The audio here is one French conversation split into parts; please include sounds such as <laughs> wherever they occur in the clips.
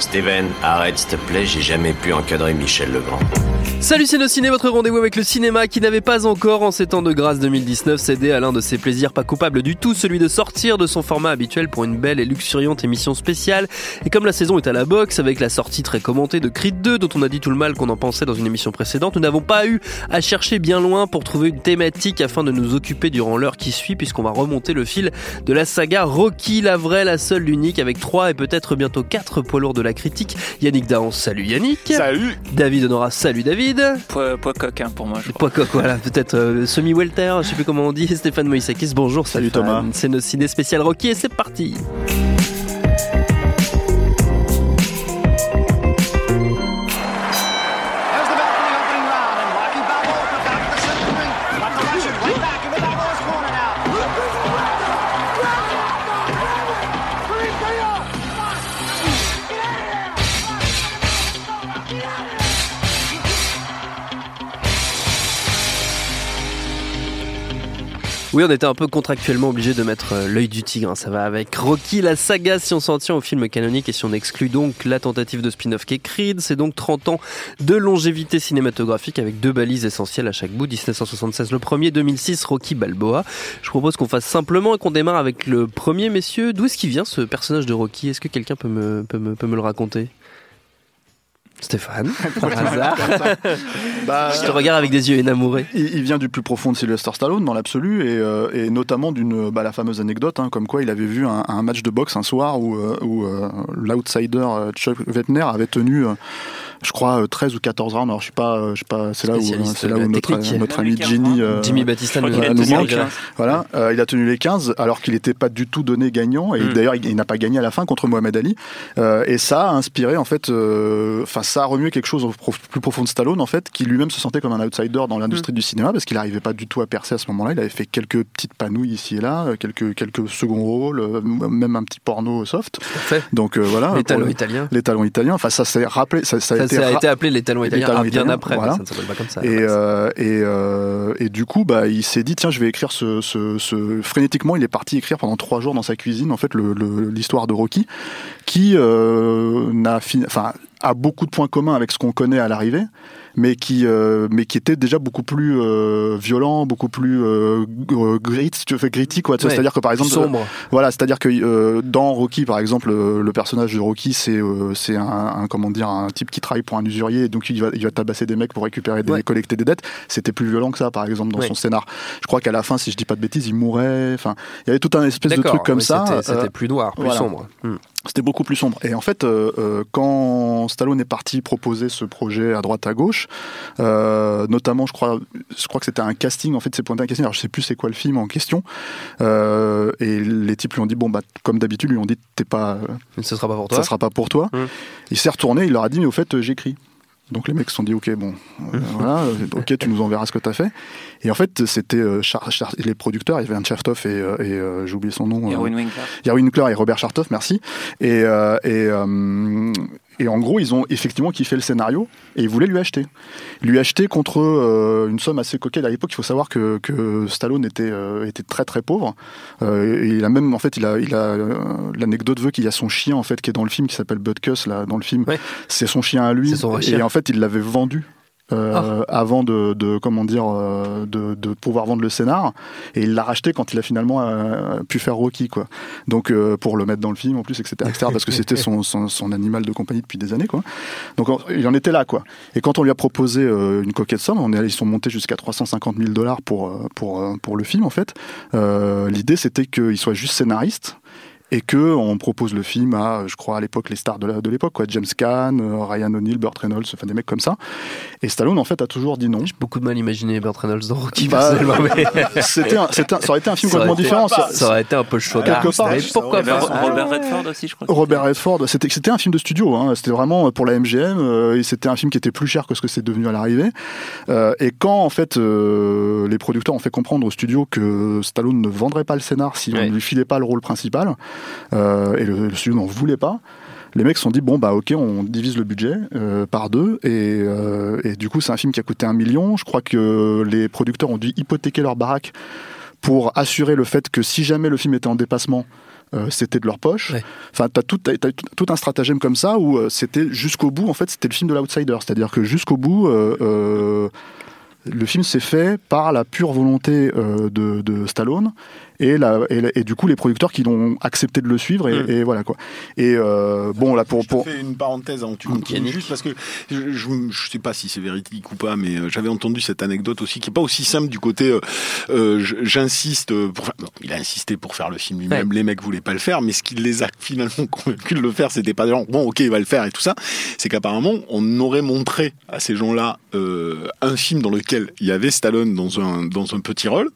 Steven, arrête s'il te plaît, j'ai jamais pu encadrer Michel Legrand. Salut c'est ciné, votre rendez-vous avec le cinéma qui n'avait pas encore en ces temps de grâce 2019 cédé à l'un de ses plaisirs pas coupables du tout, celui de sortir de son format habituel pour une belle et luxuriante émission spéciale. Et comme la saison est à la boxe avec la sortie très commentée de Creed 2 dont on a dit tout le mal qu'on en pensait dans une émission précédente, nous n'avons pas eu à chercher bien loin pour trouver une thématique afin de nous occuper durant l'heure qui suit puisqu'on va remonter le fil de la saga Rocky, la vraie, la seule, l'unique avec trois et peut-être bientôt quatre poids lourds de la critique. Yannick Dahan, salut Yannick. Salut. David Honora, salut David. Poids, poids coq hein, pour moi. Je poids coq, voilà, peut-être euh, semi-welter, je sais plus comment on dit. <laughs> Stéphane Moïsakis, bonjour. Salut Thomas. C'est nos ciné spécial Rocky et c'est parti. Oui, on était un peu contractuellement obligé de mettre euh, l'œil du tigre. Hein. Ça va avec Rocky, la saga, si on s'en tient au film canonique et si on exclut donc la tentative de spin-off qui est Creed. C'est donc 30 ans de longévité cinématographique avec deux balises essentielles à chaque bout. 1976 le premier, 2006 Rocky Balboa. Je propose qu'on fasse simplement et qu'on démarre avec le premier, messieurs. D'où est-ce qu'il vient ce personnage de Rocky? Est-ce que quelqu'un peut me, peut me, peut me le raconter? Stéphane, <laughs> par hasard. <laughs> bah, je te regarde avec des yeux énamourés. Il, vient du plus profond de Sylvester Stallone dans l'absolu et, euh, et, notamment d'une bah, la fameuse anecdote hein, comme quoi il avait vu un, un, match de boxe un soir où, euh, où euh, l'outsider Chuck Wettner avait tenu je crois 13 ou 14 rounds. Alors je suis pas je sais pas c'est là où c'est là où notre, notre ami Ginny Jimmy Batista nous, manque voilà il a tenu les 15 alors qu'il n'était pas du tout donné gagnant. Et mm. d'ailleurs il, n'a pas gagné à la fin contre Mohamed Ali. Et ça a inspiré en fait enfin ça a remué quelque chose au plus profond de Stallone en fait, qui lui-même se sentait comme un outsider dans l'industrie mm. du cinéma parce qu'il n'arrivait pas du tout à percer à ce moment-là. Il avait fait quelques petites panouilles ici et là, quelques quelques seconds rôles, euh, même un petit porno soft. Donc euh, voilà. Les talons italiens. Les talons italiens. Enfin ça s'est rappelé, ça, ça, a, été, a été appelé les talons italiens ah, bien après. Voilà. ça ne s'appelle pas comme ça. Et euh, et, et du coup bah il s'est dit tiens je vais écrire ce, ce, ce, frénétiquement il est parti écrire pendant trois jours dans sa cuisine en fait l'histoire de Rocky qui n'a fini enfin a beaucoup de points communs avec ce qu'on connaît à l'arrivée, mais qui euh, mais qui était déjà beaucoup plus euh, violent, beaucoup plus euh, grit, si tu fais gritty quoi. C'est-à-dire que par exemple sombre. voilà, c'est-à-dire que dans Rocky par exemple, le personnage de Rocky c'est c'est un, comment dire un type qui travaille pour un usurier et donc il va il va tabasser des mecs pour récupérer des collecter des dettes. C'était plus violent que ça par exemple dans son scénar. Je crois qu'à la fin, si je dis pas de bêtises, il mourait. Enfin, il y avait tout un espèce de truc comme ça. C'était plus noir, plus sombre. Hmm. C'était beaucoup plus sombre. Et en fait, euh, euh, quand Stallone est parti proposer ce projet à droite à gauche, euh, notamment, je crois, je crois que c'était un casting. En fait, c'est pointé un casting. Alors, je sais plus c'est quoi le film en question. et les types lui ont dit bon bah comme d'habitude, lui ont dit t'es pas. Ce sera pas pour toi. Ça sera pas pour toi. Hum. Il s'est retourné. Il leur a dit mais au fait j'écris. Donc les mecs se sont dit ok bon euh, voilà ok tu nous enverras ce que tu as fait et en fait c'était euh, les producteurs il y avait un Chartoff et, euh, et j'ai oublié son nom Yarwin Winkler Yarwin Winkler et Robert Chartoff merci et, et et en gros, ils ont effectivement kiffé le scénario et ils voulaient lui acheter. Lui acheter contre euh, une somme assez coquette. À l'époque, il faut savoir que, que Stallone était, euh, était très très pauvre. Euh, et il a même, en fait, il a, il a l'anecdote veut qu'il y a son chien en fait qui est dans le film qui s'appelle Butkus là dans le film. C'est son chien à lui. et en fait, il l'avait vendu euh, ah. avant de, de, comment dire euh, de, de, pouvoir vendre le scénar. Et il l'a racheté quand il a finalement euh, pu faire Rocky quoi. Donc pour le mettre dans le film en plus etc, etc parce que <laughs> c'était son, son, son, animal de compagnie depuis des années quoi. Donc il en était là quoi. Et quand on lui a proposé une coquette somme on est, ils sont montés jusqu'à 350 000 dollars pour pour pour le film en fait. L'idée c'était qu'il soit juste scénariste et que on propose le film à, je crois à l'époque les stars de l'époque, quoi, James Caan, euh, Ryan O'Neill, Burt Reynolds, enfin des mecs comme ça. Et Stallone en fait a toujours dit non. J'ai beaucoup de mal à imaginer Burt Reynolds dans Rocky. Bah, <laughs> c'était, ça aurait été un film complètement différent. Ça, ça, aurait été un peu chaud. Quelque part. Pourquoi Robert Redford aussi, je crois. Robert Redford, c'était, c'était un film de studio. Hein. C'était vraiment pour la MGM. Euh, et c'était un film qui était plus cher que ce que c'est devenu à l'arrivée. Euh, et quand en fait euh, les producteurs ont fait comprendre au studio que Stallone ne vendrait pas le scénar si on ne lui filait pas le rôle principal. Euh, et le, studio n'en voulait pas. Les mecs se sont dit bon bah ok on divise le budget euh, par deux. Et, euh, et, du coup c'est un film qui a coûté un million. Je crois que les producteurs ont dû hypothéquer leur baraque pour assurer le fait que si jamais le film était en dépassement euh, c'était de leur poche. Enfin, t'as tout, as, tout un stratagème comme ça où c'était jusqu'au bout. En fait, c'était le film de l'outsider, c'est-à-dire que jusqu'au bout, le film s'est fait par la pure volonté de, de, Stallone et, la, et, du coup les producteurs qui l'ont accepté de le suivre et, mm. et voilà quoi. Et euh, bon là pour pour je fais une parenthèse hein, tu continues juste parce que je, je, je, sais pas si c'est véridique ou pas mais euh, j'avais entendu cette anecdote aussi qui est pas aussi simple du côté euh, euh j'insiste pour non, il a insisté pour faire le film lui-même les mecs voulaient pas le faire mais ce qui les a <laughs> finalement convaincus de le faire c'était pas genre bon ok il va le faire et tout ça c'est qu'apparemment on aurait montré à ces gens-là euh, un film dans lequel il y avait Stallone dans un dans un petit rôle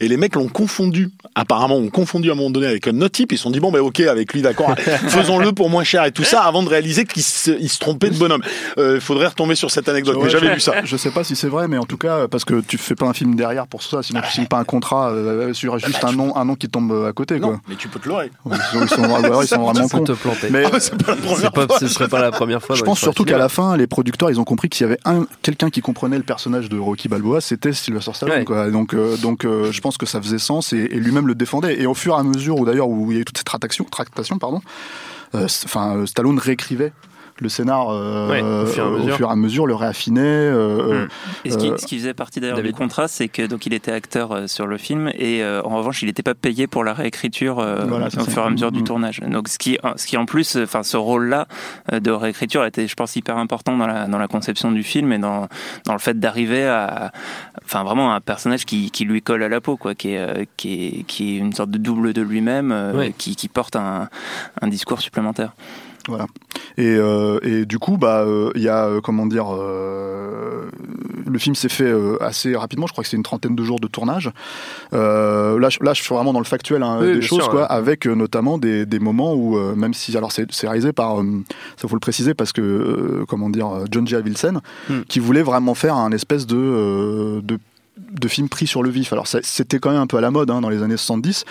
et les mecs l'ont confondu apparemment ont confondu à un moment donné avec un autre type. Ils se sont dit bon ben ok avec lui d'accord, <laughs> faisons-le pour moins cher et tout ça avant de réaliser qu'il se, il se trompait de bonhomme. Il euh, faudrait retomber sur cette anecdote. mais j'avais lu ça. Je sais pas si c'est vrai, mais en tout cas parce que tu fais pas un film derrière pour ça, sinon tu signes pas un contrat euh, sur juste un nom, un nom qui tombe à côté. Non, mais tu peux te leurrer. Ils sont, ils sont, ils sont vraiment cons. Te planter. Mais ah, pas pas, ce serait pas la première fois. Je pense surtout qu'à la fin, les producteurs, ils ont compris qu'il y avait un quelqu'un qui comprenait le personnage de Rocky Balboa, c'était Sylvester Stallone. Quoi. Donc, euh, donc, je pense que ça faisait sens et, et lui-même le défendait. Et au fur et à mesure, ou d'ailleurs où il y a eu toute cette tractation, tractation pardon, euh, enfin Stallone réécrivait le scénar euh, au, fur et à mesure le réaffinait. Euh, mm. et ce qui, ce qui, faisait partie d'ailleurs du contrat, c'est que donc il était acteur sur le film et en revanche il n'était pas payé pour la réécriture au fur et à mesure du mm. tournage. Donc ce qui, ce qui en plus, enfin ce rôle-là de réécriture était, je pense, hyper important dans la, dans la conception du film et dans, dans le fait d'arriver à, enfin vraiment un personnage qui, qui, lui colle à la peau, quoi, qui est, qui est, qui est une sorte de double de lui-même, qui, qui, porte un, un discours supplémentaire. Voilà. Et, euh, et du coup, bah, euh, il y a euh, comment dire, le film s'est fait assez rapidement. Je crois que c'est une trentaine de jours de tournage. là, je, là, je suis vraiment dans le factuel hein, des choses, quoi, avec notamment des, des, moments où, même si, alors c'est réalisé par, ça faut le préciser parce que, comment dire, John J. Avildsen, hmm. qui voulait vraiment faire un espèce de, de de films pris sur le vif. Alors c'était quand même un peu à la mode hein, dans les années 70,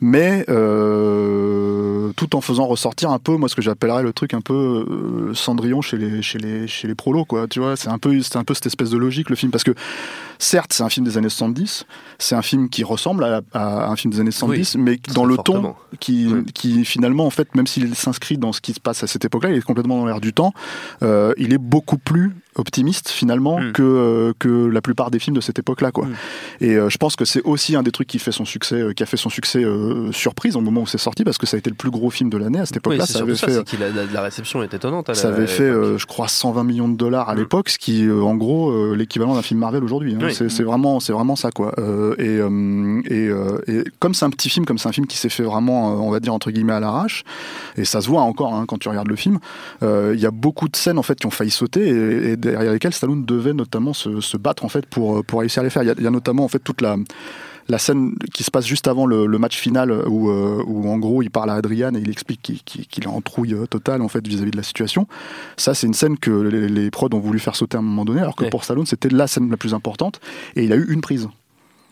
mais euh, tout en faisant ressortir un peu, moi ce que j'appellerais le truc un peu euh, Cendrillon chez les chez les chez les prolos quoi. Tu vois, c'est un peu c'est un peu cette espèce de logique le film parce que certes c'est un film des années 70, c'est un film qui ressemble à, un film des années 70, mais dans le ton qui qui finalement en fait même s'il s'inscrit dans ce qui se passe à cette époque-là, il est complètement dans l'air du temps. Euh, il est beaucoup plus optimiste finalement mm. que euh, que la plupart des films de cette époque-là quoi. Mm. Et euh, je pense que c'est aussi un des trucs qui fait son succès euh, qui a fait son succès surprise au moment où c'est sorti parce que ça a été le plus gros film de l'année à cette époque-là, ça avait fait la, réception est étonnante Ça avait fait je crois 120 millions de dollars à mm. l'époque ce qui en gros l'équivalent d'un film Marvel aujourd'hui hein. c'est vraiment c'est vraiment ça quoi. et et, et comme c'est un petit film comme c'est un film qui s'est fait vraiment on va dire entre guillemets à l'arrache et ça se voit encore hein, quand tu regardes le film, il y a beaucoup de scènes en fait qui ont failli sauter et, et derrière lesquels Stallone devait notamment se, se, battre en fait pour pour réussir à les faire. Il y a, il y a notamment en fait toute la la scène qui se passe juste avant le, le match final où, euh, où, en gros il parle à Adrian et il explique qu'il est en trouille euh, totale en fait vis-à-vis de la situation. Ça c'est une scène que les, les, prods ont voulu faire sauter à un moment donné alors que pour Stallone c'était la scène la plus importante et il a eu une prise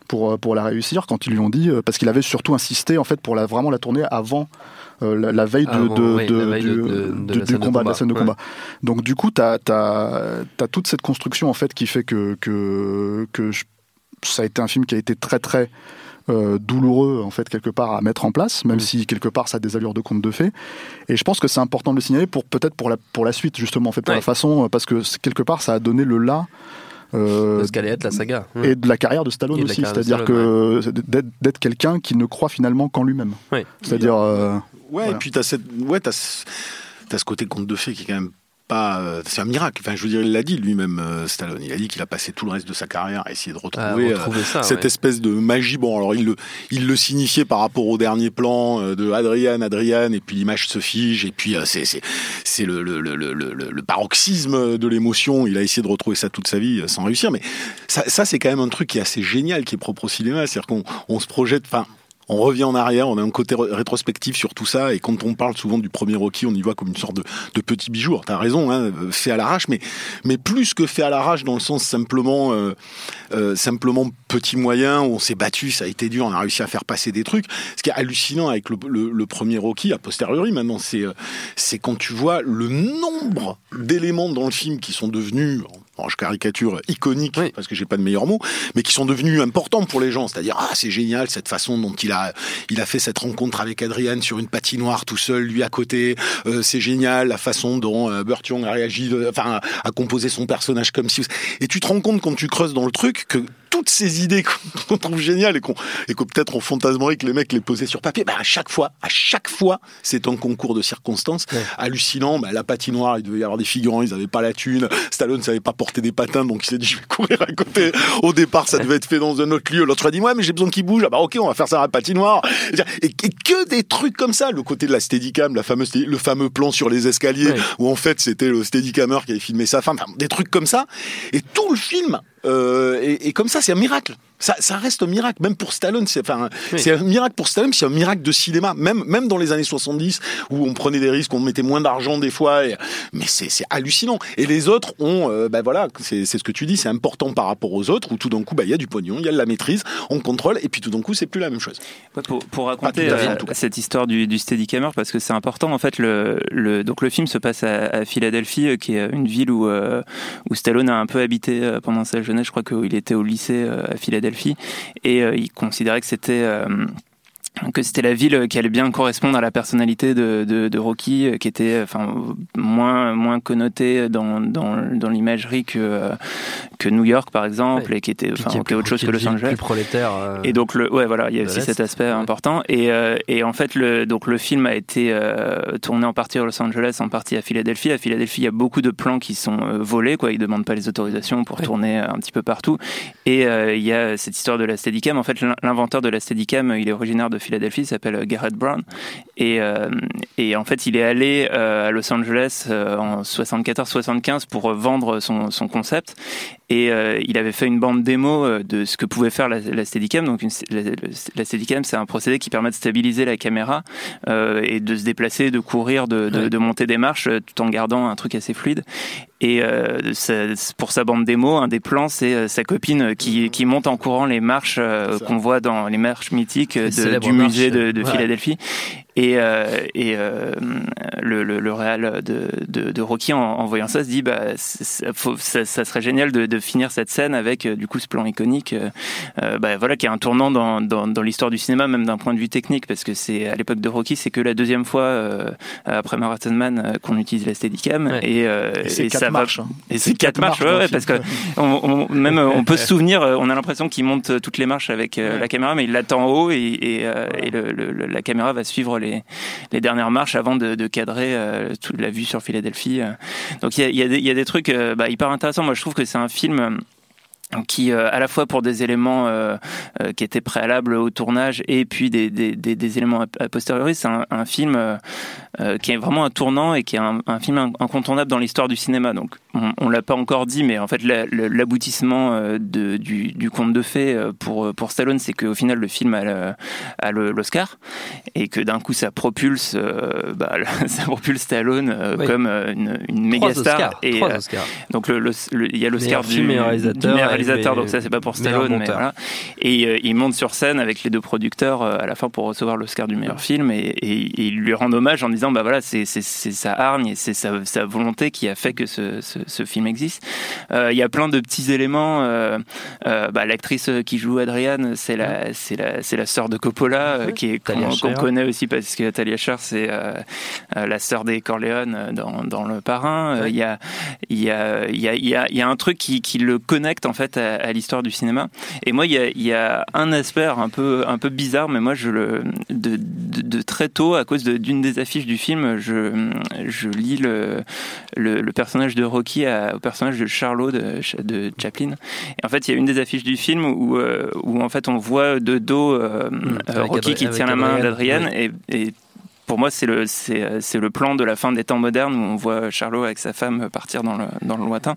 pour, pour la réussir quand ils lui ont dit euh, parce qu'il avait surtout insisté en fait pour la, vraiment la tourner avant euh, la, veille du combat, de la scène de combat. Donc du coup, tu as, as, toute cette construction en fait qui fait que, que, que ça a été un film qui a été très très euh, douloureux en fait quelque part à mettre en place, même mm. si quelque part ça a des allures de conte de fées. Et je pense que c'est important de le signaler pour peut-être pour la pour la suite justement en fait pour la façon parce que quelque part ça a donné le là. Euh, de ce qu'allait être la saga. Et de la carrière de Stallone aussi, c'est-à-dire que d'être quelqu'un qui ne croit finalement qu'en lui-même. C'est-à-dire. Ouais, et puis t'as cette, ouais, t'as, as ce côté conte de fées qui est quand même pas, euh, c'est un miracle. Enfin, je veux dire, il l'a dit lui-même, euh, Stallone. Il a dit qu'il a passé tout le reste de sa carrière à essayer de retrouver, euh, cette espèce de magie. Bon, alors il le, il le signifiait par rapport au dernier plan de Adrian, Adrian, et puis l'image se fige, et puis c'est, c'est, c'est le, le, le, le, le paroxysme de l'émotion. Il a essayé de retrouver ça toute sa vie sans réussir. Mais ça, ça c'est quand même un truc qui est assez génial, qui est propre au cinéma. C'est-à-dire qu'on on se projette, enfin, on revient en arrière, on a un côté rétrospectif sur tout ça, et quand on parle souvent du premier Rocky, on y voit comme une sorte de, petit bijou. T'as raison, hein, fait à l'arrache, mais mais plus que fait à l'arrache dans le sens simplement euh, euh, simplement petit moyen où on s'est battu, ça a été dur, on a réussi à faire passer des trucs. Ce qui est hallucinant avec le, premier Rocky, a posteriori maintenant, c'est euh, c'est quand tu vois le nombre d'éléments dans le film qui sont devenus je caricature, iconique, parce que j'ai pas de meilleur mot, mais qui sont devenus importants pour les gens. C'est-à-dire, ah, c'est génial cette façon dont il a, il a fait cette rencontre avec Adrian sur une patinoire tout seul, lui à côté. Euh, c'est génial la façon dont euh, Burt Young a réagi, enfin, a composé son personnage comme si. Et tu te rends compte quand tu creuses dans le truc que toutes ces idées <laughs> qu'on trouve géniales et qu'on et que peut-être on fantasmerait que les mecs les posaient sur papier, bah à chaque fois, à chaque fois, c'est un concours de circonstances hallucinant. Bah, la patinoire, il devait y avoir des figurants, ils n'avaient pas la thune. Stallone savait pas porter des patins, donc il s'est dit je vais courir à côté. Au départ, ça devait être fait dans un autre lieu. L'autre a dit ouais, mais j'ai besoin qu'il bouge. Ah bah ok, on va faire ça à la patinoire. Et, que des trucs comme ça. Le côté de la Steadicam, la fameuse, le fameux plan sur les escaliers où en fait c'était le Steadicammer qui avait filmé sa femme. Enfin, des trucs comme ça. Et tout le film euh, et, et, comme ça, c'est un miracle. Ça, ça, reste un miracle, même pour Stallone. C'est enfin, c'est un miracle pour Stallone, c'est un miracle de cinéma. Même, même dans les années 70, où on prenait des risques, on mettait moins d'argent des fois. Et, mais c'est, hallucinant. Et les autres ont, euh, ben voilà, c'est, ce que tu dis, c'est important par rapport aux autres, où tout d'un coup, bah, il y a du pognon, il y a de la maîtrise, on contrôle, et puis tout d'un coup, c'est plus la même chose. pour, pour, raconter euh, cette histoire du, du Steadicammer, parce que c'est important, en fait, le, le, donc le film se passe à, à Philadelphie, euh, qui est une ville où, où Stallone a un peu habité pendant sa jeunesse. Je crois qu'il était au lycée à Philadelphie et euh, il considérait que c'était euh, que c'était la ville qui allait bien correspondre à la personnalité de, de, de Rocky, euh, qui était enfin moins moins connotée dans dans, dans l'imagerie que que New York par exemple et qui était enfin qui autre chose que Los Angeles. Plus prolétaire. Euh, et donc le ouais voilà, il y a aussi cet aspect important et et en fait le donc le film a été tourné en partie à Los Angeles, en partie à Philadelphie. À Philadelphie, il y a beaucoup de plans qui sont volés quoi, ils demandent pas les autorisations pour tourner un petit peu partout et il y a cette histoire de la Steadicam. En fait, l'inventeur de la Steadicam, il est originaire de Philadelphie, s'appelle euh, Garrett Brown. Et, euh, et, en fait, il est allé euh, à Los Angeles en 74-75 pour vendre son concept. Et il avait fait une bande démo de ce que pouvait faire la, la Steadicam. Donc une, la, Steadicam, c'est un procédé qui permet de stabiliser la caméra et de se déplacer, de courir, de, de, de, monter des marches tout en gardant un truc assez fluide. Et euh, pour sa bande démo, un des plans, c'est sa copine qui, qui monte en courant les marches qu'on voit dans les marches mythiques de, du musée de, de Philadelphie. Et, euh, et euh, le, le, le réal de, de, de, Rocky, en, en, voyant ça, se dit bah, faut, ça, ça, serait génial de, de, finir cette scène avec euh, du coup ce plan iconique, bah, voilà, qui est un tournant dans, dans, dans l'histoire du cinéma, même d'un point de vue technique, parce que c'est à l'époque de Rocky, c'est que la deuxième fois après Marathon Man qu'on utilise la Steadicam. Et, et, ça marche. Hein. Et c'est quatre marches, ouais, parce que on, on, même <laughs> on peut se souvenir, on a l'impression qu'il monte toutes les marches avec la caméra, mais il l'attend en haut et, et, et le, le, la caméra va suivre les les, dernières marches avant de, cadrer euh, toute la vue sur Philadelphie. Donc il y a, des trucs euh, bah, hyper intéressants. Moi, je trouve que c'est un film qui euh, à la fois pour des éléments euh, euh, qui étaient préalables au tournage et puis des, des, des, des éléments a posteriori c'est un, un, film qui est vraiment un tournant et qui est un, un film incontournable dans l'histoire du cinéma. Donc on, on l'a pas encore dit mais en fait l'aboutissement du, du conte de fées pour pour Stallone c'est qu'au final le film a, l'Oscar et que d'un coup ça propulse bah, <laughs> ça propulse Stallone comme une, une méga star et donc il y a l'Oscar du réalisateur réalisateur, donc ça c'est pas pour Stallone, mais voilà. Et euh, il monte sur scène avec les deux producteurs euh, à la fin pour recevoir l'Oscar du meilleur film et, et, il lui rend hommage en disant bah voilà c'est sa hargne et c'est sa, sa, volonté qui a fait que ce, ce, ce film existe. Euh, il y a plein de petits éléments. Bah, L'actrice qui joue Adrienne, c'est la c'est la c'est la sœur de Coppola qui est qu'on connaît aussi parce que Talia Shire c'est la sœur des Corleone dans, dans Le Parrain. Il y a il y a il y a il y a un truc qui, qui le connecte en fait à, l'histoire du cinéma. Et moi, il y a, y a, un aspect un peu, un peu bizarre, mais moi, je le, de, de, très tôt, à cause d'une des affiches du film, je, je lis le, le, personnage de Rocky au personnage de Charlot de, de, Chaplin. Et en fait, il y a une des affiches du film où, où en fait, on voit de dos mmh, Rocky qui tient la main d'Adrienne et, et pour moi, c'est le, c'est, le plan de la fin des temps modernes où on voit Charlot avec sa femme partir dans le, dans le lointain.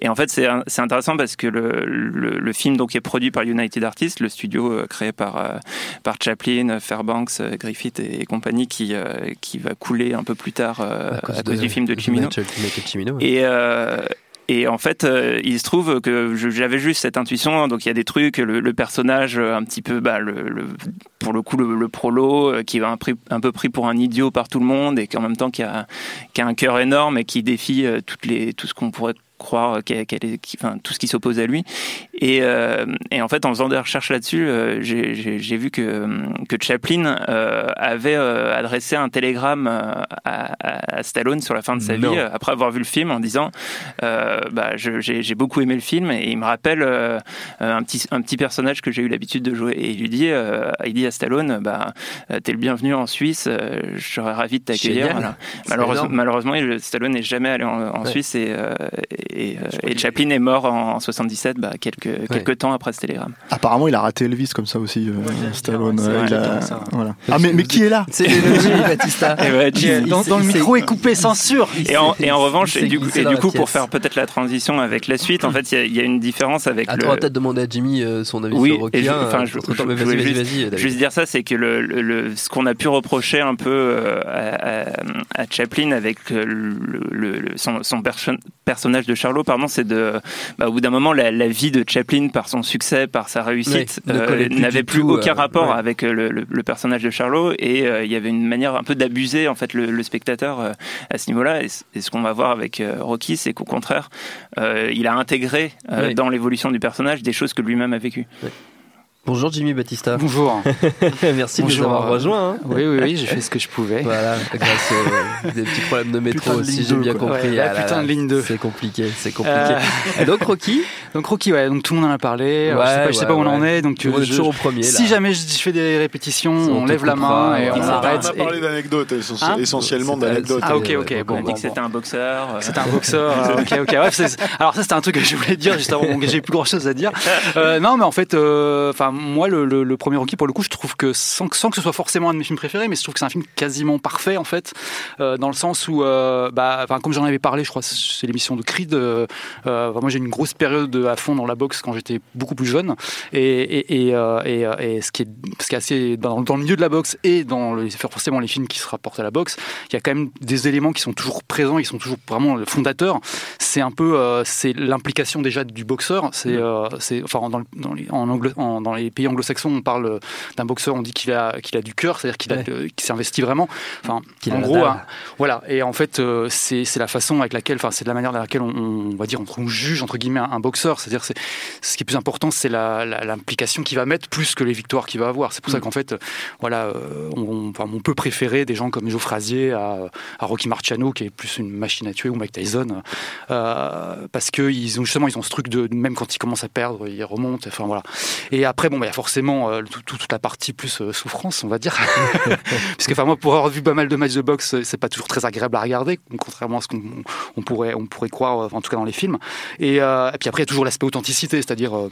Et en fait, c'est, c'est intéressant parce que le, le, film donc, est produit par United Artists, le studio euh, créé par, euh, par Chaplin, Fairbanks, euh, Griffith et, compagnie qui, qui va couler un peu plus tard à cause, du film de Chimino. Et, et en fait, euh, il se trouve que j'avais juste cette intuition. Donc il y a des trucs, le, personnage euh, un petit peu, bah, le, pour le coup, le, prolo, euh, qui va un, peu pris pour un idiot par tout le monde et qui en même temps qui a, qui a un cœur énorme et qui défie toutes les, tout ce qu'on pourrait croire est, enfin, tout ce qui s'oppose à lui. Et, euh, et, en fait, en faisant des recherches là-dessus, euh, j'ai, vu que, que Chaplin euh, avait adressé un télégramme à, à, Stallone sur la fin de sa vie, après avoir vu le film, en disant bah, j'ai, beaucoup aimé le film et il me rappelle un, petit, un petit personnage que j'ai eu l'habitude de jouer. Et il lui dit, il dit à Stallone bah, T'es le bienvenu en Suisse, je serais ravi de t'accueillir. Malheureusement, malheureusement, Stallone n'est jamais allé en, Suisse et et, Chaplin est mort en 77, bah, quelques, quelques temps après ce télégramme. Apparemment, il a raté Elvis comme ça aussi, euh, Stallone. Ah, mais, mais qui est là? C'est Jimmy <laughs> Batista. dans, le micro est coupé, censure. Et en, et en revanche, et du, coup, et du coup pour faire peut-être la transition avec la suite, en fait, il y, a une différence avec. Attends, le... peut-être demander à Jimmy euh, son avis oui, sur Rocky. Je, enfin, je, voulais juste, juste, dire ça, c'est que le, ce qu'on a pu reprocher un peu à, à, Chaplin avec le, son, son personnage de Charlot, pardon, c'est de, bah, au bout d'un moment, la, vie de Chaplin, par son succès, par sa réussite, euh, n'avait plus, aucun euh, rapport avec euh, le, personnage de Charlot, et il y avait une manière un peu d'abuser en fait le, spectateur à ce niveau-là. Et, ce qu'on va voir avec Rocky, c'est qu'au contraire, il a intégré dans l'évolution du personnage des choses que lui-même a vécues. Bonjour Jimmy Batista. Bonjour. <laughs> Merci de nous avoir rejoints. Hein. Oui, oui, oui, j'ai fait ce que je pouvais. Voilà, grâce à des petits problèmes de métro, si j'ai bien compris. Ouais, ah putain de ligne 2. C'est compliqué, c'est compliqué. Euh. Donc Rocky <laughs> Donc Rocky, ouais, donc tout le monde en a parlé. Ouais, je sais pas, je sais pas où on en est. Donc on est toujours au premier. Si jamais je, fais des répétitions, on, lève la main et on arrête. On a parlé d'anecdotes, hein essentiellement d'anecdotes. Ah ok, ok. On dit que c'était un boxeur. C'était un boxeur. Ok, ok. Alors ça, c'était un truc que je voulais dire juste avant. J'ai plus grand chose à dire. Euh, non, mais en fait, euh, enfin moi le premier Rocky, pour le coup, je trouve que sans, sans, que ce soit forcément un de mes films préférés, mais je trouve que c'est un film quasiment parfait en fait, euh, dans le sens où, euh, bah, comme j'en avais parlé, je crois, c'est l'émission de Creed. Euh, moi, j'ai une grosse période à fond dans la boxe quand j'étais beaucoup plus jeune, et, et, et, et, ce qui est, ce qui est assez dans, dans, le milieu de la boxe et dans le, forcément les films qui se rapportent à la boxe, il y a quand même des éléments qui sont toujours présents, qui sont toujours vraiment fondateurs. C'est un peu, c'est l'implication déjà du boxeur. C'est, mmh. c'est enfin dans, dans, les, en dans les pays anglo-saxons, parle d'un boxeur, on dit qu'il a, qu'il a du cœur, c'est-à-dire qu'il, a, s'est investi vraiment. Enfin, en gros, hein, voilà. Et en fait, euh, c'est, c'est la façon avec laquelle, enfin, c'est de la manière dans laquelle on, va dire, on, juge entre guillemets un, boxeur. C'est-à-dire, c'est ce qui est plus important, c'est la, l'implication qu'il va mettre plus que les victoires qu'il va avoir. C'est pour ça mm. qu'en fait, voilà, euh, on, on, peut préférer des gens comme Joe Frazier à, à, Rocky Marciano, qui est plus une machine à tuer, ou Mike Tyson, euh, parce que ils ont justement, ils ont ce truc de même quand ils commencent à perdre, ils remontent. Enfin voilà. Et après, bon, bah, il y a forcément euh, toute la partie plus euh, souffrance, on va dire. <laughs> Puisque enfin, moi, pour avoir vu pas mal de matchs de boxe, c'est pas toujours très agréable à regarder, contrairement à ce qu'on pourrait, on pourrait croire, en tout cas dans les films. Et puis après, il y a toujours l'aspect authenticité, c'est-à-dire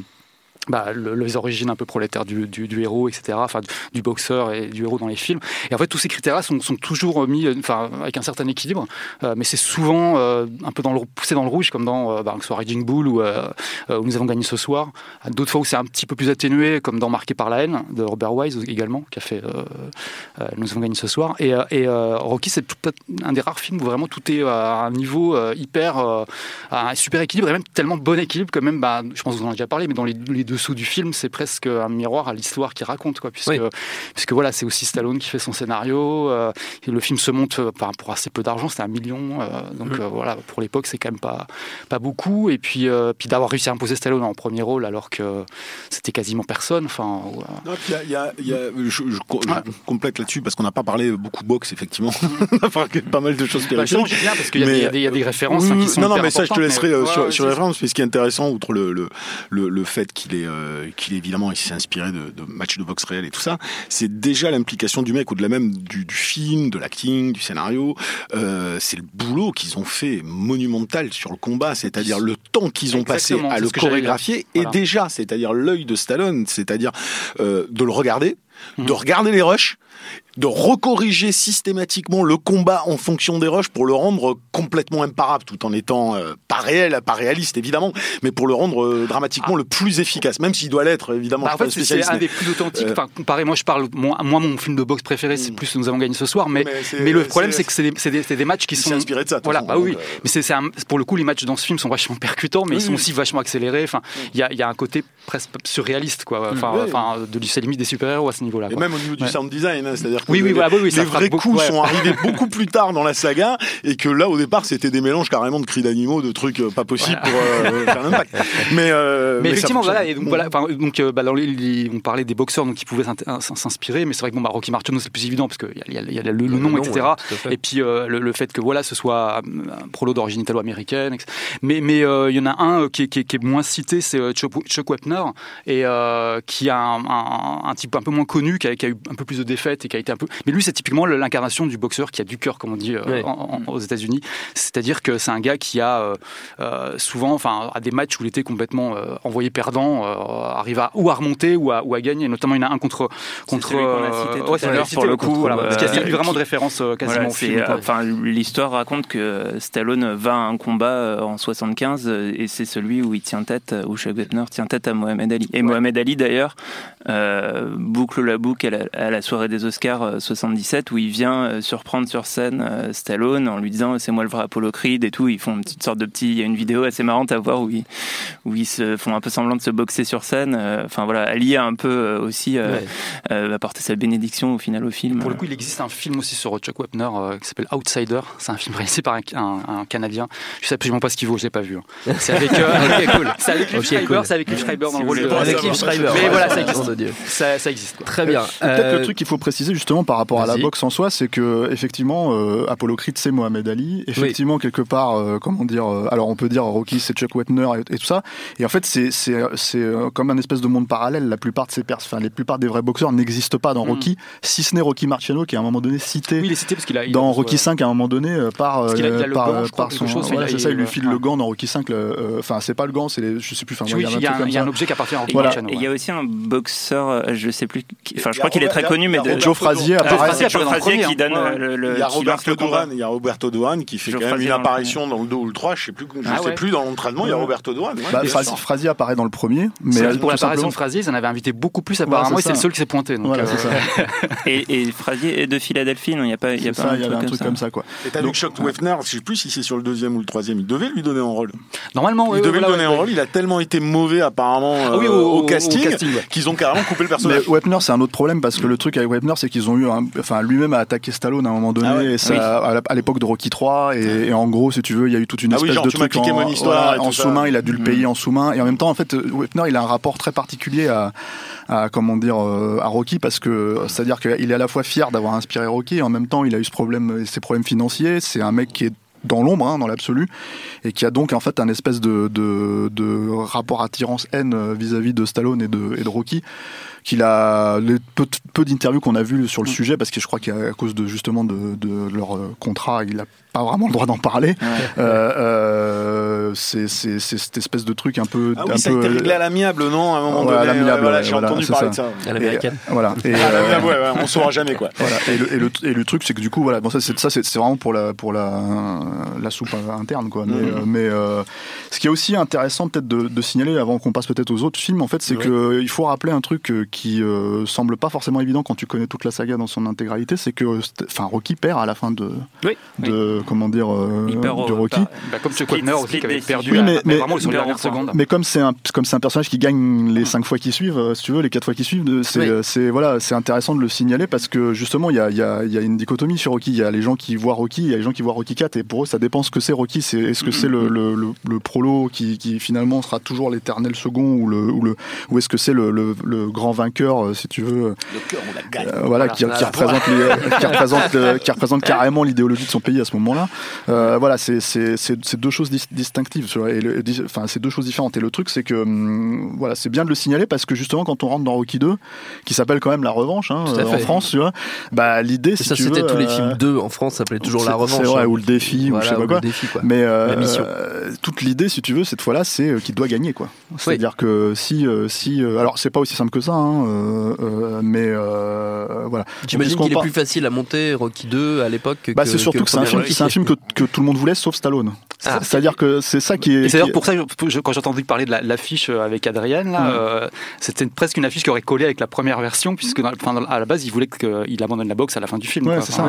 bah, les origines un peu prolétaires du, du, du, héros, etc., enfin du boxeur et du héros dans les films. Et en fait, tous ces critères-là sont, sont, toujours mis, enfin, avec un certain équilibre, euh, mais c'est souvent euh, un peu dans le, poussé dans le rouge, comme dans, euh, bah, que ce soit Raging Bull ou euh, où nous avons gagné ce soir. D'autres fois où c'est un petit peu plus atténué, comme dans Marqué par la haine de Robert Wise également, qui a fait Nous avons gagné ce soir. Et, et Rocky, c'est un des rares films où vraiment tout est à un niveau hyper, à un super équilibre et même tellement bon équilibre que même, bah, je pense que vous en avez déjà parlé, mais dans les, les deux dessous du film, c'est presque un miroir à l'histoire qu'il raconte, quoi, puisque, puisque voilà, c'est aussi Stallone qui fait son scénario. le film se monte pour assez peu d'argent, c'était un million, donc mm. voilà, pour l'époque, c'est quand même pas, pas beaucoup. Et puis, puis d'avoir réussi à imposer Stallone en premier rôle alors que c'était quasiment personne. Enfin, je, complète là-dessus parce qu'on n'a pas parlé beaucoup de boxe, effectivement. <laughs> on a parlé pas mal de choses bah, bien parce qu'il y, y, a des références hein, qui sont Non, non, mais ça, je te laisserai euh, sur, sur les références. Mais ce qui est intéressant, outre le, le, le, fait qu'il est, euh, qu'il est évidemment, il s'est inspiré de, de, matchs de boxe réels et tout ça, c'est déjà l'implication du mec, au-delà même du, du, film, de l'acting, du scénario. Euh, c'est le boulot qu'ils ont fait monumental sur le combat, c'est-à-dire le temps qu'ils ont passé à le chorégraphier et déjà, c'est-à-dire l'œil de Stallone, c'est-à-dire euh, de le regarder, de regarder les rushs de recorriger systématiquement le combat en fonction des rushs pour le rendre complètement imparable, tout en étant euh, pas réel, pas réaliste évidemment, mais pour le rendre euh, dramatiquement ah. le plus efficace, même s'il doit l'être évidemment. Bah, en fait, c'est un des plus authentiques. Euh, enfin, comparé, moi je parle, moi, mon film de boxe préféré, c'est hmm. plus Nous avons gagné ce soir, mais mais, le problème c'est que c'est des, des, des, matchs qui sont inspirés de ça. Voilà, bah oui, mais c'est pour le coup les matchs dans ce film sont vachement percutants, mais ils sont aussi vachement accélérés. Enfin, hmm. il y a, y a un côté presque surréaliste quoi. Enfin, enfin de limite des super héros à ce niveau-là. Et même au niveau du sound design, hein, c'est-à-dire oui, oui, oui, les vrais coups sont arrivés <laughs> beaucoup plus tard dans la saga et que là, au départ, c'était des mélanges carrément de cris d'animaux, de trucs euh, pas possibles pour euh, faire l'impact. Mais, euh, mais, effectivement, voilà. Et donc, voilà, donc bah, dans les, on parlait des boxeurs donc qui pouvaient s'inspirer, mais c'est vrai que bon, bah, Rocky Marciano, c'est le plus évident parce qu'il y, y, a le, nom, etc. et puis le, fait que voilà, ce soit un prolo d'origine italo-américaine. Mais mais il y en a un qui, qui, qui est moins cité, c'est Chuck, Chuck, Wepner et qui a un, un, type un peu moins connu, qui a, qui a, eu un peu plus de défaites et qui a été un peu. Mais lui, c'est typiquement l'incarnation du boxeur qui a du cœur, comme on dit euh, aux États-Unis. C'est-à-dire que c'est un gars qui a euh, euh, souvent, enfin, à des matchs où il était complètement envoyé perdant, arrive à ou à remonter ou à, ou à gagner. Notamment, il y en a un contre contre. C'est pour le coup. Voilà, parce qu'il y a vraiment de référence quasiment au film. Enfin, l'histoire raconte que Stallone va à un combat en 75 et c'est celui où il tient tête, où Chuck Wepner tient tête à Mohamed Ali. Et Mohamed Ali d'ailleurs boucle la boucle à la soirée des Oscars 77 où il vient euh, surprendre sur scène euh, Stallone en lui disant c'est moi le vrai Apollo Creed et tout. Ils font une petite sorte de petit, il y a une vidéo assez marrante à voir où ils, où ils se font un peu semblant de se boxer sur scène. Euh, enfin voilà, Ali a un peu aussi apporté sa bénédiction au final au film. Pour le coup, il existe un film aussi sur Chuck Wepner qui s'appelle Outsider. C'est un film réalisé par un, Canadien. Je sais absolument pas ce qu'il vaut, je l'ai pas vu. Hein. C'est avec, <laughs> cool. c'est avec Liv Schreiber, c'est avec Liv Schreiber dans le rôle de. Avec Liv Schreiber. Mais voilà, ça existe. Ça, ça existe. Très bien. Peut-être le truc qu'il faut préciser justement par rapport à la boxe en soi, c'est que effectivement, euh, Apollo Creed c'est Mohamed Ali. Effectivement, quelque part, euh, comment dire, euh, alors on peut dire Rocky c'est Chuck Wetner et, tout ça. Et en fait, c'est c'est c'est comme un espèce de monde parallèle. La plupart de ces pers enfin les plupart des vrais boxeurs n'existent pas dans mm. Rocky, si ce n'est Rocky Marciano qui à un moment donné cité. Oui, il est cité parce qu'il a dans Rocky 5 à un moment donné par par, son. Voilà, c'est ça, il lui file le gant dans Rocky 5. Enfin, c'est pas le gant, c'est je sais plus. Il y a un objet qui appartient à Rocky Marciano. Il y a aussi un boxeur, je sais plus. Enfin, je crois qu'il est très connu, mais Joe Frazier qui donne le, il y a Roberto Duran, il y a Roberto Duran qui fait quand même une apparition dans le 2 ou le 3, je sais plus, je ah sais plus dans l'entraînement, il y a Roberto Duran. Frazier apparaît dans le premier, mais pour l'apparition de Frazier, ils en avaient invité beaucoup plus apparemment, c'est le seul qui s'est pointé. <laughs> Et Frazier est de Philadelphie, il n'y a pas il y a pas un truc comme ça. quoi. Et t'as Chuck Weffner, je sais plus si c'est sur le deuxième ou le troisième, il devait lui donner un rôle. Normalement, il devait lui donner un rôle, il a tellement été mauvais apparemment ah euh, au casting qu'ils ont carrément coupé le personnage. Weffner, c'est un autre problème parce que le truc avec Weffner, c'est qu'ils ont eu enfin lui-même a attaqué Stallone à un moment donné ah et ça à l'époque de Rocky 3 et, en gros si tu veux il y a eu toute une ah espèce de truc en, sous-main il a dû le payer mm. en sous-main et en même temps en fait Wepner il a un rapport très particulier à, à comment dire euh, à Rocky parce que c'est à dire qu'il est à la fois fier d'avoir inspiré Rocky et en même temps il a eu ce problème ses problèmes financiers c'est un mec qui est dans l'ombre, hein, dans l'absolu, et qui a donc en fait un espèce de, de, de rapport attirance-haine vis-à-vis de Stallone et de, et de Rocky, qu'il a les peu, peu d'interviews qu'on a vues sur le mm. sujet, parce que je crois qu'à cause de justement de, de leur contrat, il a pas vraiment le droit d'en parler. Euh, euh, c'est cette espèce de truc un peu. Ah oui, un ça peu, a été réglé à l'amiable, non À un moment donné. Voilà, j'ai entendu parler ça. de ça. À l'américaine. Voilà. Et, <laughs> euh, ouais, ouais, on saura jamais quoi. Voilà. Et, le, et, le, et le truc, c'est que du coup, voilà, bon, ça, c'est ça, c'est vraiment pour la pour la la soupe interne, quoi. Mais, mais euh, ce qui est aussi intéressant peut-être de, de, signaler avant qu'on passe peut-être aux autres films, en fait, c'est que il faut rappeler un truc qui semble pas forcément évident quand tu connais toute la saga dans son intégralité, c'est que, enfin, Rocky perd à la fin de, de comment dire, du Rocky. Bah, comme Chuck Wagner aussi qui avait perdu. Oui, mais, mais, vraiment secondes. Mais comme c'est un, comme c'est un personnage qui gagne les cinq fois qui suivent, si tu veux, les quatre fois qui suivent, c'est, c'est voilà, c'est intéressant de le signaler parce que justement, il y a, y, a, y a une dichotomie sur Rocky. Il y a les gens qui voient Rocky, il y a les gens qui voient Rocky 4, et pour eux, ça dépend ce que c'est Rocky. C'est est-ce que c'est le, le, le, le, prolo qui, qui finalement sera toujours l'éternel second ou le ou, le, ou est-ce que c'est le, le, le, grand vainqueur, si tu veux, euh, voilà, qui, qui représente qui représente qui <laughs> représente carrément l'idéologie de son pays à ce moment-là. Euh, voilà, c'est c'est deux choses distinctives, et enfin c'est deux choses différentes. Et le truc, c'est que hum, voilà, c'est bien de le signaler parce que justement, quand on rentre dans Rocky 2, qui s'appelle quand même la revanche hein, en France, tu vois, bah l'idée, si ça, c'était tous les films 2 en France, ça s'appelait toujours la revanche. Vrai, hein. ou le défi, ou je sais pas quoi. Mais euh, toute l'idée, si tu veux, cette fois-là, c'est qu'il doit gagner, quoi. C'est-à-dire que si, si, alors c'est pas aussi simple que ça, hein, mais voilà. J'imagine qu'il est plus facile à monter Rocky 2 à l'époque. Bah, c'est surtout que, c'est un film, c'est un film que, que, tout le monde voulait, sauf Stallone. Ah. C'est-à-dire que c'est ça qui est. c'est d'ailleurs pour ça, quand j'ai entendu parler de l'affiche avec Adrienne, là, euh, c'était presque une affiche qui aurait collé avec la première version, puisque dans, à la base, il voulait qu'il abandonne la boxe à la fin du film. Ouais, c'est ça.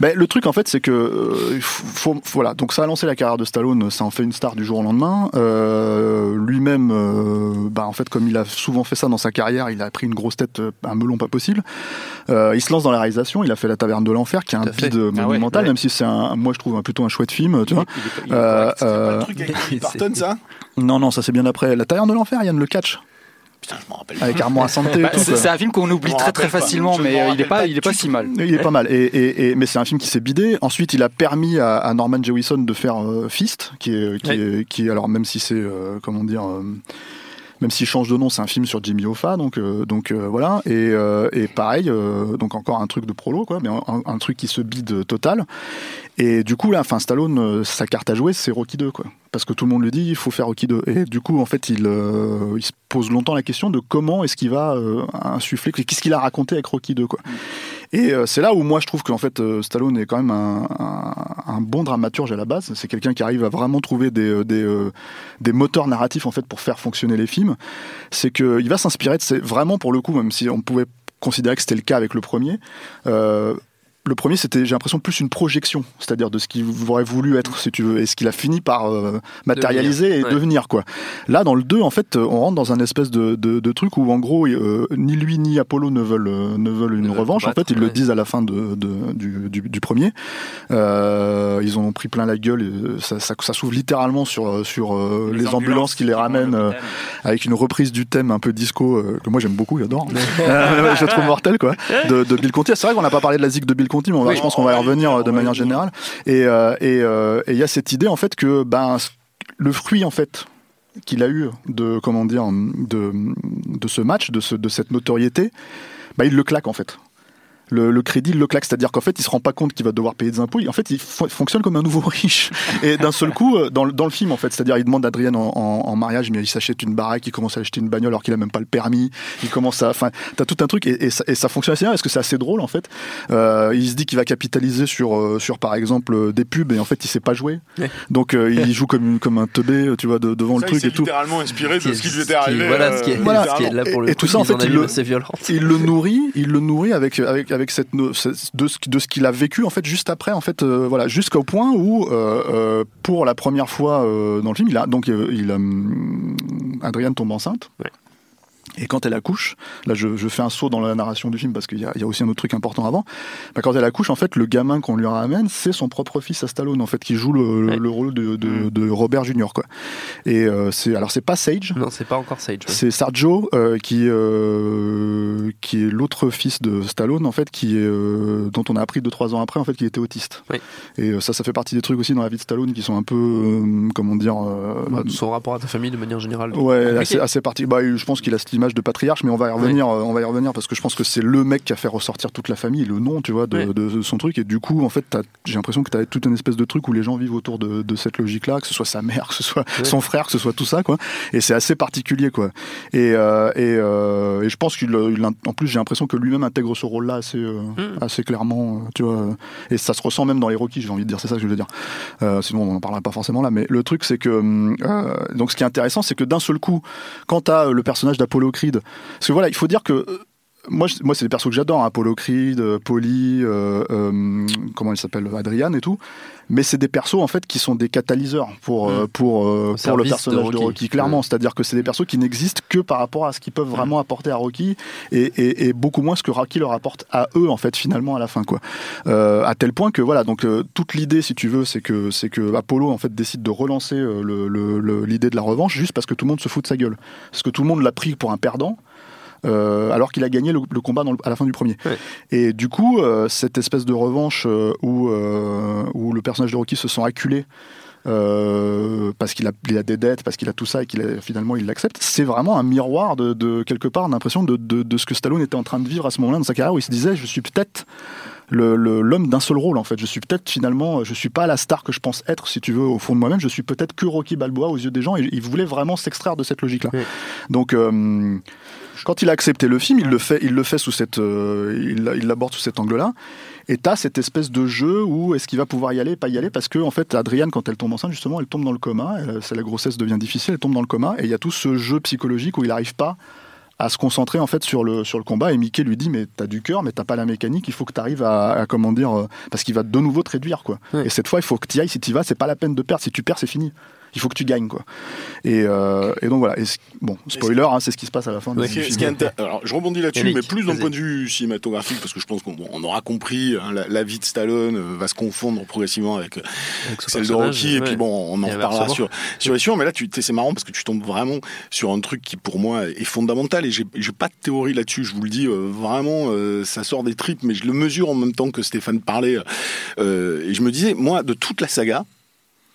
Ben, le truc, en fait, c'est que euh, faut, voilà, donc ça a lancé la carrière de Stallone, ça en fait une star du jour au lendemain. Euh, lui-même, bah, en fait, comme il a souvent fait ça dans sa carrière, il a pris une grosse tête, un melon pas possible. il se lance dans la réalisation. Il a fait La Taverne de l'enfer, qui est un bide ah monumental, même si c'est un, moi je trouve plutôt un chouette film, tu vois. Euh, euh, truc avec <laughs> Barton, ça? Non, non, ça c'est bien après. La Taverne de l'enfer, Yann le catch. Putain, je m'en rappelle. Avec Armand à santé. Bah, c'est un film qu'on oublie très très facilement, mais euh, il est pas, il est pas si mal. Il est pas mal. Et, et, mais c'est un film qui s'est bidé. Ensuite, il a permis à, Norman Jewison de faire Fist, qui est, qui, est, qui alors même si c'est, comment dire même s'il change de nom, c'est un film sur Jimmy Hoffa, donc euh, donc euh, voilà. Et, euh, et pareil, donc encore un truc de prolo, quoi, mais un, truc qui se bide total. Et du coup là, enfin Stallone, sa carte à jouer, c'est Rocky 2, quoi, parce que tout le monde le dit, il faut faire Rocky 2. Et du coup, en fait, il, il se pose longtemps la question de comment est-ce qu'il va insuffler, qu'est-ce qu'il a raconté avec Rocky 2, quoi. Et euh, c'est là où moi je trouve qu'en fait euh, Stallone est quand même un, bon dramaturge à la base. C'est quelqu'un qui arrive à vraiment trouver des, euh, moteurs narratifs en fait pour faire fonctionner les films. C'est qu'il va s'inspirer de ces, vraiment pour le coup, même si on pouvait considérer que c'était le cas avec le premier. Le premier, c'était, j'ai l'impression, plus une projection, c'est-à-dire de ce qu'il aurait voulu être, si tu veux, et ce qu'il a fini par euh, matérialiser et devenir, quoi. Là, dans le 2, en fait, on rentre dans un espèce de, de, truc où, en gros, euh, ni lui ni Apollo ne veulent, euh, ne veulent une revanche. en fait, ils le disent à la fin de, du, du, premier. ils ont pris plein la gueule. Et ça, ça, s'ouvre littéralement sur, sur les, ambulances, qui les ramènent avec une reprise du thème un peu disco que moi j'aime beaucoup, j'adore. <laughs> je trouve mortel, quoi. De, Bill Conti. C'est vrai qu'on n'a pas parlé de la zig de Bill Conti mais je pense qu'on va y revenir euh, de manière générale. Et euh, euh, et il y a cette idée en fait que ben le fruit en fait qu'il a eu de comment dire de de ce match, de ce de cette notoriété, bah, il le claque en fait le, crédit le claque. C'est-à-dire qu'en fait, il se rend pas compte qu'il va devoir payer des impôts. En fait, il fonctionne comme un nouveau <laughs> riche. Et d'un seul coup, euh, dans, dans, le film, en fait, c'est-à-dire, il demande à Adrienne en, mariage, mais il s'achète une baraque, il commence à acheter une bagnole alors qu'il a même pas le permis. Il commence à, enfin, t'as tout un truc et, ça, et, ça, fonctionne assez bien parce que c'est assez drôle en fait. Euh, il se dit qu'il va capitaliser sur, euh, sur par exemple des pubs et en fait, il sait pas jouer. Donc, il joue comme comme un teubé, tu vois, devant le truc et tout. littéralement inspiré de ce qui lui était arrivé. Voilà, ce qui est, là pour le et, tout ça, en fait, il le, il le nourrit, il le nourrit avec avec avec cette de ce, de ce qu'il a vécu en fait juste après en fait euh, voilà jusqu'au point où euh, euh, pour la première fois dans le film il a donc il Adrienne tombe enceinte et quand elle accouche, là je, je, fais un saut dans la narration du film parce qu'il y, y, a aussi un autre truc important avant. Bah, quand elle accouche, en fait, le gamin qu'on lui ramène, c'est son propre fils à Stallone, en fait, qui joue le, le rôle de, de, mm. de, Robert Junior, quoi. Et euh, c'est alors c'est pas Sage. Non, c'est pas encore Sage. C'est Sergio euh, qui euh, qui est l'autre fils de Stallone, en fait, qui est euh, dont on a appris deux trois ans après, en fait, qu'il était autiste. Et euh, ça, ça fait partie des trucs aussi dans la vie de Stallone qui sont un peu, comment dire, son rapport à ta famille de manière générale. Ouais, assez, assez parti. Bah, je pense qu'il a cette image de patriarche, mais on va y revenir, euh, on va y revenir parce que je pense que c'est le mec qui a fait ressortir toute la famille, le nom, tu vois, de, son truc. Et du coup, en fait, j'ai l'impression que tu as toute une espèce de truc où les gens vivent autour de, cette logique-là, que ce soit sa mère, <laughs> que ce soit son frère, que ce soit tout ça, quoi. Et c'est assez particulier, quoi. Et, euh, euh, et, je pense qu'il, en plus, j'ai l'impression que lui-même intègre ce rôle-là assez, mm. assez clairement, tu vois. Et ça se ressent même dans les Rocky, j'ai envie de dire, c'est ça que je veux dire. sinon, on n'en parlera pas forcément là. Mais le truc, c'est que, donc, ce qui est intéressant, c'est que d'un seul coup, quand tu as le personnage d'Apollo parce que voilà, il faut dire que moi, moi c'est des persos que j'adore, Apollo Creed, Polly, comment il s'appelle, Adrian et tout. Mais c'est des persos en fait qui sont des catalyseurs pour mm. pour pour le personnage de Rocky, clairement. c'est-à-dire que c'est des persos qui n'existent que par rapport à ce qu'ils peuvent vraiment apporter à Rocky et, et, et, beaucoup moins ce que Rocky leur apporte à eux en fait finalement à la fin quoi. Euh, à tel point que voilà donc toute l'idée si tu veux c'est que c'est que Apollo en fait décide de relancer l'idée le, le, de la revanche juste parce que tout le monde se fout de sa gueule. Parce que tout le monde l'a pris pour un perdant euh, alors qu'il a gagné le, combat à la fin du premier. Et du coup, euh, cette espèce de revanche euh, où, où le personnage de Rocky se sent acculé parce qu'il a, a, des dettes, parce qu'il a tout ça et qu'il finalement il l'accepte, c'est vraiment un miroir de, quelque part d'impression de, de, ce que Stallone était en train de vivre à ce moment-là dans sa carrière où il se disait je suis peut-être l'homme d'un seul rôle en fait. Je suis peut-être finalement, je suis pas la star que je pense être si tu veux au fond de moi-même. Je suis peut-être que Rocky Balboa aux yeux des gens. Et il voulait vraiment s'extraire de cette logique-là. Donc quand il a accepté le film, il le fait, il le fait sous cette, euh, il l'aborde sous cet angle-là. Et t'as cette espèce de jeu où est-ce qu'il va pouvoir y aller, pas y aller, parce que en fait, Adrienne, quand elle tombe enceinte, justement, elle tombe dans le coma. C'est la grossesse devient difficile, elle tombe dans le coma, et il y a tout ce jeu psychologique où il n'arrive pas à se concentrer en fait sur le sur le combat. Et Mickey lui dit mais t'as du cœur, mais t'as pas la mécanique. Il faut que tu arrives à, comment dire, euh, parce qu'il va de nouveau te réduire quoi. Et cette fois, il faut que tu ailles. Si tu vas, c'est pas la peine de perdre. Si tu perds, c'est fini il faut que tu gagnes quoi. Et, euh, et donc voilà. bon, spoiler, hein, c'est ce qui se passe à la fin. Alors, je rebondis là-dessus, mais plus d'un point de vue cinématographique, parce que je pense qu'on on aura compris, hein, la, vie de Stallone euh, va se confondre progressivement avec, euh, celle de Rocky, et puis bon, on en reparlera sur sur les Mais là, tu, c'est marrant parce que tu tombes vraiment sur un truc qui pour moi est fondamental, et j'ai pas de théorie là-dessus. Je vous le dis vraiment, ça sort des tripes, mais je le mesure en même temps que Stéphane parlait. et je me disais, moi, de toute la saga,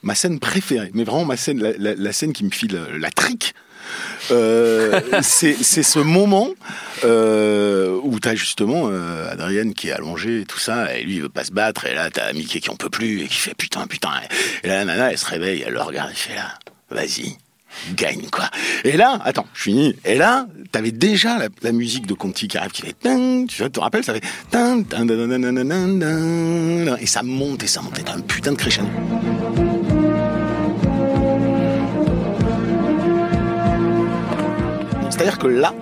ma scène préférée, mais vraiment ma scène, la, scène qui me file la trique, euh, <laughs> c'est ce moment euh, où t'as justement euh, Adrienne qui est allongée et tout ça, et lui il veut pas se battre, et là t'as Mickey qui en peut plus et qui fait putain putain, et là la nana elle se réveille, elle le regarde, et fait là, vas-y, gagne quoi. Et là, attends, je finis. Et là, t'avais déjà la, musique de Conti qui arrive, qui fait tu te rappelles, ça fait et ça monte et ça monte, et un putain de crescendo. C'est-à-dire que là,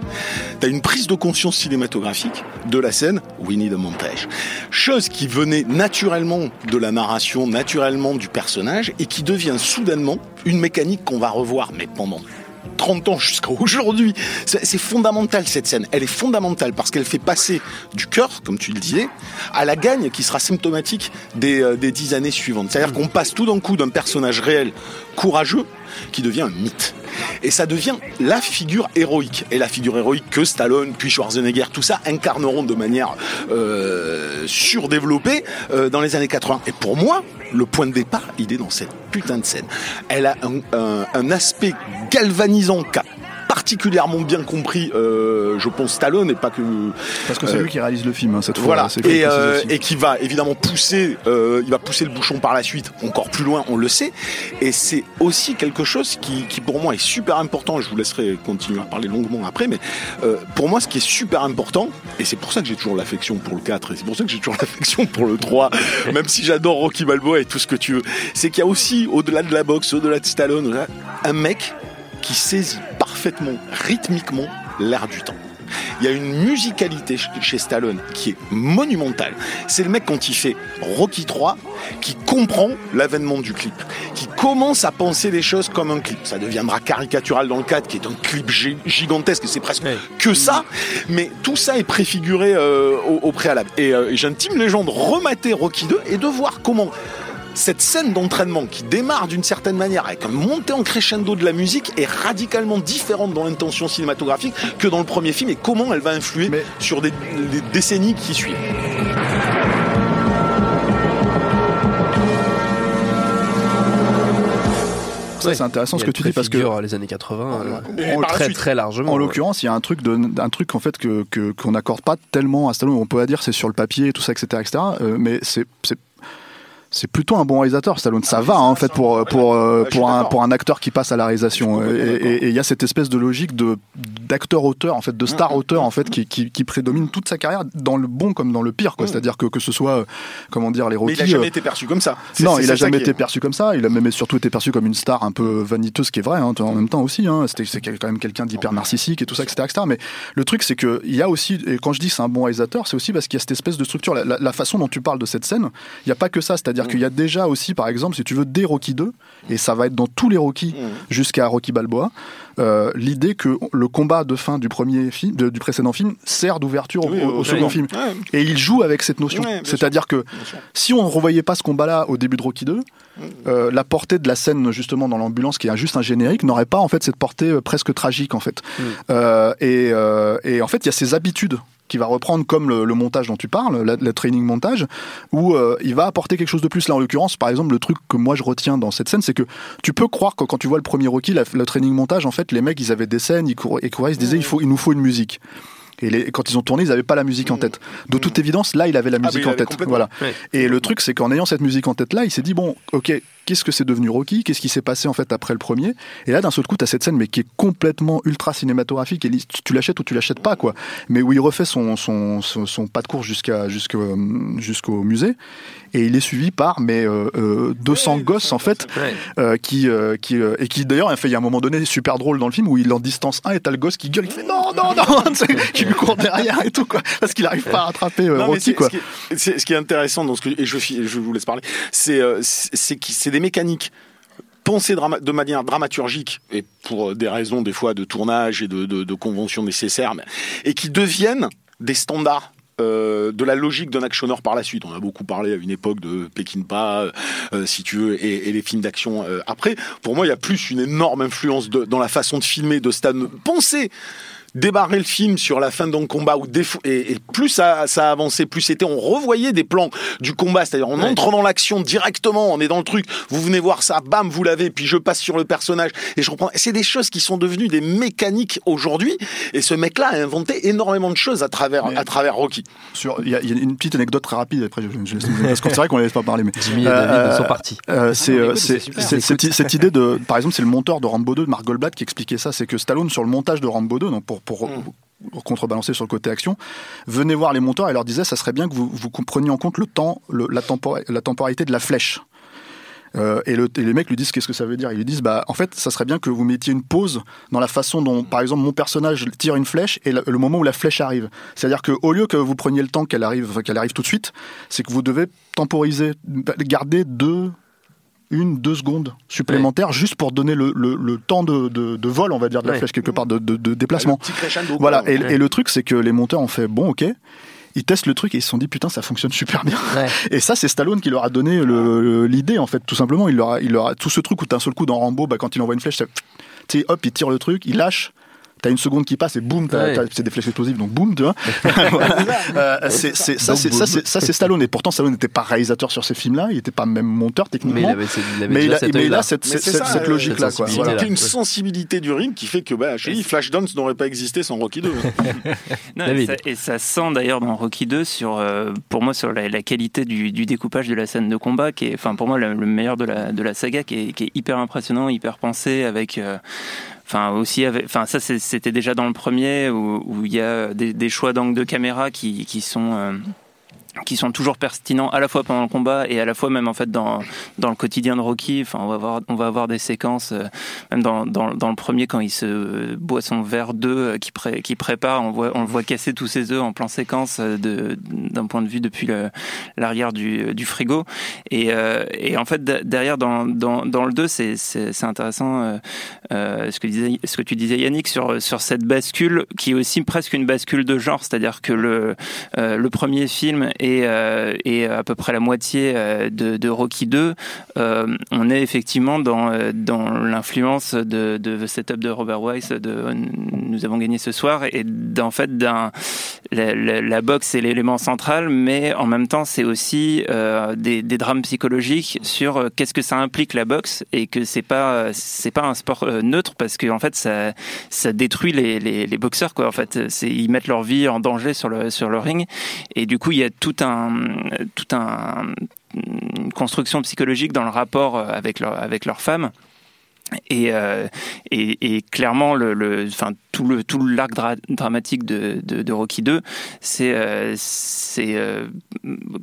tu as une prise de conscience cinématographique de la scène Winnie the Montage. Chose qui venait naturellement de la narration, naturellement du personnage, et qui devient soudainement une mécanique qu'on va revoir, mais pendant 30 ans jusqu'à aujourd'hui. C'est fondamental cette scène. Elle est fondamentale parce qu'elle fait passer du cœur, comme tu le disais, à la gagne qui sera symptomatique des, euh, des dix années suivantes. C'est-à-dire qu'on passe tout d'un coup d'un personnage réel, courageux, qui devient un mythe. Et ça devient la figure héroïque. Et la figure héroïque que Stallone, puis Schwarzenegger, tout ça incarneront de manière euh, surdéveloppée euh, dans les années 80. Et pour moi, le point de départ, il est dans cette putain de scène. Elle a un, aspect galvanisant qu'a particulièrement bien compris, euh, je pense, Stallone et pas que. Parce que c'est euh, lui qui réalise le film hein, cette fois. Voilà. Et, euh, et qui va évidemment pousser, il va pousser le bouchon par la suite, encore plus loin, on le sait. Et c'est aussi quelque chose qui, qui, pour moi est super important. Je vous laisserai continuer à parler longuement après, mais pour moi, ce qui est super important, et c'est pour ça que j'ai toujours l'affection pour le 4, et c'est pour ça que j'ai toujours <laughs> l'affection pour le 3, même si j'adore Rocky Balboa et tout ce que tu veux, c'est qu'il y a aussi, au-delà de la boxe, au-delà de Stallone, un mec qui saisit parfaitement, rythmiquement, l'air du temps. Il y a une musicalité chez Stallone qui est monumentale. C'est le mec quand il fait Rocky 3 qui comprend l'avènement du clip, qui commence à penser les choses comme un clip. Ça deviendra caricatural dans le cadre, qui est un clip gigantesque, c'est presque que ça, mais tout ça est préfiguré euh, au, préalable. Et euh, j'intime les gens de remater Rocky 2 et de voir comment cette scène d'entraînement qui démarre d'une certaine manière avec un montée en crescendo de la musique est radicalement différente dans l'intention cinématographique que dans le premier film et comment elle va influer sur des, les décennies qui suivent. c'est intéressant ce que tu dis parce que les années 80 euh, très très largement. En l'occurrence, il y a un truc de, un truc en fait que qu'on n'accorde pas tellement à Stallone. On peut dire c'est sur le papier, tout ça, etc., etc. Euh, mais c'est c'est plutôt un bon réalisateur Stallone ça va hein, en fait pour pour euh, pour un pour un acteur qui passe à la réalisation et il y a cette espèce de logique de d'acteur auteur en fait de star auteur en fait qui, qui, qui, prédomine toute sa carrière dans le bon comme dans le pire quoi. C'est-à-dire que que ce soit comment dire les Rocky. Mais il a jamais été perçu comme ça. Non, il a jamais été perçu comme ça. Il a même surtout été perçu comme une star un peu vaniteuse, qui est vrai hein, en même temps aussi. Hein. C'était c'est quand même quelqu'un d'hyper narcissique et tout ça, etc., etc. Mais le truc c'est que il y a aussi et quand je dis c'est un bon réalisateur, c'est aussi parce qu'il y a cette espèce de structure. La, la, façon dont tu parles de cette scène, il n'y a pas que ça. C'est-à-dire qu'il y a déjà aussi, par exemple, si tu veux, des Rocky 2, et ça va être dans tous les Rocky jusqu'à Rocky Balboa, euh, l'idée que le combat de fin du premier film, du précédent film, sert d'ouverture au, second film. Et il joue avec cette notion. C'est-à-dire que si on ne revoyait pas ce combat-là au début de Rocky 2, euh, la portée de la scène justement dans l'ambulance, qui est juste un générique, n'aurait pas en fait cette portée euh, presque tragique en fait. et, et en fait, il y a ces habitudes qui va reprendre comme le, montage dont tu parles, le, training montage, où euh, il va apporter quelque chose de plus. Là, en l'occurrence, par exemple, le truc que moi je retiens dans cette scène, c'est que tu peux croire que quand tu vois le premier Rocky, le training montage, en fait, les mecs, ils avaient des scènes, ils couraient, ils, disaient, il, faut, il nous faut une musique. Et quand ils ont tourné, ils n'avaient pas la musique en tête. De toute évidence, là, il avait la ah, musique en tête. Voilà. Et le truc, c'est qu'en ayant cette musique en tête là, il s'est dit bon, ok, qu'est-ce que c'est devenu Rocky Qu'est-ce qui s'est passé en fait après le premier Et là, d'un seul coup, tu as cette scène, mais qui est complètement ultra cinématographique. Et tu l'achètes ou tu l'achètes pas, quoi. Mais où il refait son, son, son, pas de course jusqu'à jusqu'au jusqu'au musée. Et il est suivi par mais euh, 200 euh, gosses en fait, euh, qui qui et qui d'ailleurs, il y a un moment donné super drôle dans le film où il en distance un et t'as le gosse qui gueule, il fait non non non, <laughs> qui lui court derrière et tout quoi, parce qu'il arrive pas à rattraper Rocky quoi. Ce qui, est, intéressant dans ce que et je je vous laisse parler, c'est c'est c'est des mécaniques pensées de manière dramaturgique et pour des raisons des fois de tournage et de, conventions nécessaires, et qui deviennent des standards euh, de la logique d'un actionneur par la suite. On a beaucoup parlé à une époque de Pekinpa, euh, euh, si tu veux, et, les films d'action après. Pour moi, il y a plus une énorme influence dans la façon de filmer de Stan. Pensez débarrer le film sur la fin d'un combat où et, et, plus ça, ça avançait, plus c'était, on revoyait des plans du combat, c'est-à-dire on entre dans l'action directement, on est dans le truc, vous venez voir ça, bam, vous l'avez, puis je passe sur le personnage et je reprends. C'est des choses qui sont devenues des mécaniques aujourd'hui, et ce mec-là a inventé énormément de choses à travers, à travers Rocky. Il y, a une petite anecdote très rapide, après je, je, parce que c'est <laughs> vrai qu'on ne laisse pas parler, mais Jimmy et David sont partis. Euh, c'est euh, cette, idée de, par exemple, c'est le monteur de Rambo 2, Mark Goldblatt, qui expliquait ça, c'est que Stallone sur le montage de Rambo 2, donc pour pour, mm. contrebalancer sur le côté action, venez voir les monteurs et leur disait ça serait bien que vous, vous compreniez en compte le temps, la, la temporalité de la flèche. Euh, et, le, les mecs lui disent qu'est-ce que ça veut dire? Ils lui disent bah en fait ça serait bien que vous mettiez une pause dans la façon dont par exemple mon personnage tire une flèche et le, moment où la flèche arrive. C'est-à-dire que au lieu que vous preniez le temps qu'elle arrive qu'elle arrive tout de suite, c'est que vous devez temporiser, garder deux une, deux secondes supplémentaires juste pour donner le, le, temps de, de, vol, on va dire, de la flèche quelque part, de, de déplacement. Voilà, et, et, le truc, c'est que les monteurs ont fait, bon, ok, ils testent le truc et ils se sont dit putain ça fonctionne super bien. Et ça c'est Stallone qui leur a donné l'idée en fait tout simplement. Il leur a, il leur a tout ce truc où d'un seul coup dans Rambo, bah, quand il envoie une flèche, hop il tire le truc, il lâche t'as une seconde qui passe et boum, c'est des flèches explosives, donc boum, tu vois. <laughs> <laughs> Euh, c'est, ça, c'est, Stallone. Et pourtant, Stallone n'était pas réalisateur sur ces films-là, il n'était pas même monteur techniquement. Mais il, avait, mais il a, cette, cette, logique-là. Il a une sensibilité du ring qui fait que bah, chez Flashdance n'aurait pas existé sans Rocky 2. <laughs> et, ça, sent d'ailleurs dans Rocky 2 sur, euh, pour moi, sur la, qualité du, découpage de la scène de combat, qui est, enfin, pour moi, le, meilleur de la, de la saga, qui est, qui est hyper impressionnant, hyper pensé, avec. Euh, Enfin, aussi, enfin, ça c'était déjà dans le premier où, il y a des, choix d'angle de caméra qui, qui sont euh, qui sont toujours pertinents à la fois pendant le combat et à la fois même en fait dans, dans le quotidien de Rocky. Enfin, on va avoir, on va avoir des séquences, euh, même dans, dans, dans, le premier quand il se boit son verre d'œuf euh, qui, pré, qui prépare, on, voit, on le voit casser tous ses œufs en plan séquence euh, de, d'un point de vue depuis l'arrière du, du frigo. Et, et en fait derrière dans, dans, dans le 2, c'est, c'est, intéressant euh, ce, que disait, ce que tu disais Yannick sur, sur cette bascule qui est aussi presque une bascule de genre, c'est-à-dire que le, le premier film et, euh, et à peu près la moitié euh, de, Rocky 2, euh, on est effectivement dans, dans l'influence de, de The Setup de Robert Weiss, de Nous avons gagné ce soir, et en fait, la, boxe est l'élément central, mais en même temps, c'est aussi des, drames psychologiques sur qu'est-ce que ça implique la boxe et que c'est pas pas un sport neutre parce que en fait ça ça détruit les, les, boxeurs quoi en fait. Ils mettent leur vie en danger sur le sur le ring et du coup il y a tout tout un, une construction psychologique dans le rapport avec leur, avec leur femme. Et, euh, et, et, clairement, le, le, enfin, tout le tout l'arc dramatique de, de, Rocky 2, c'est euh, c'est euh,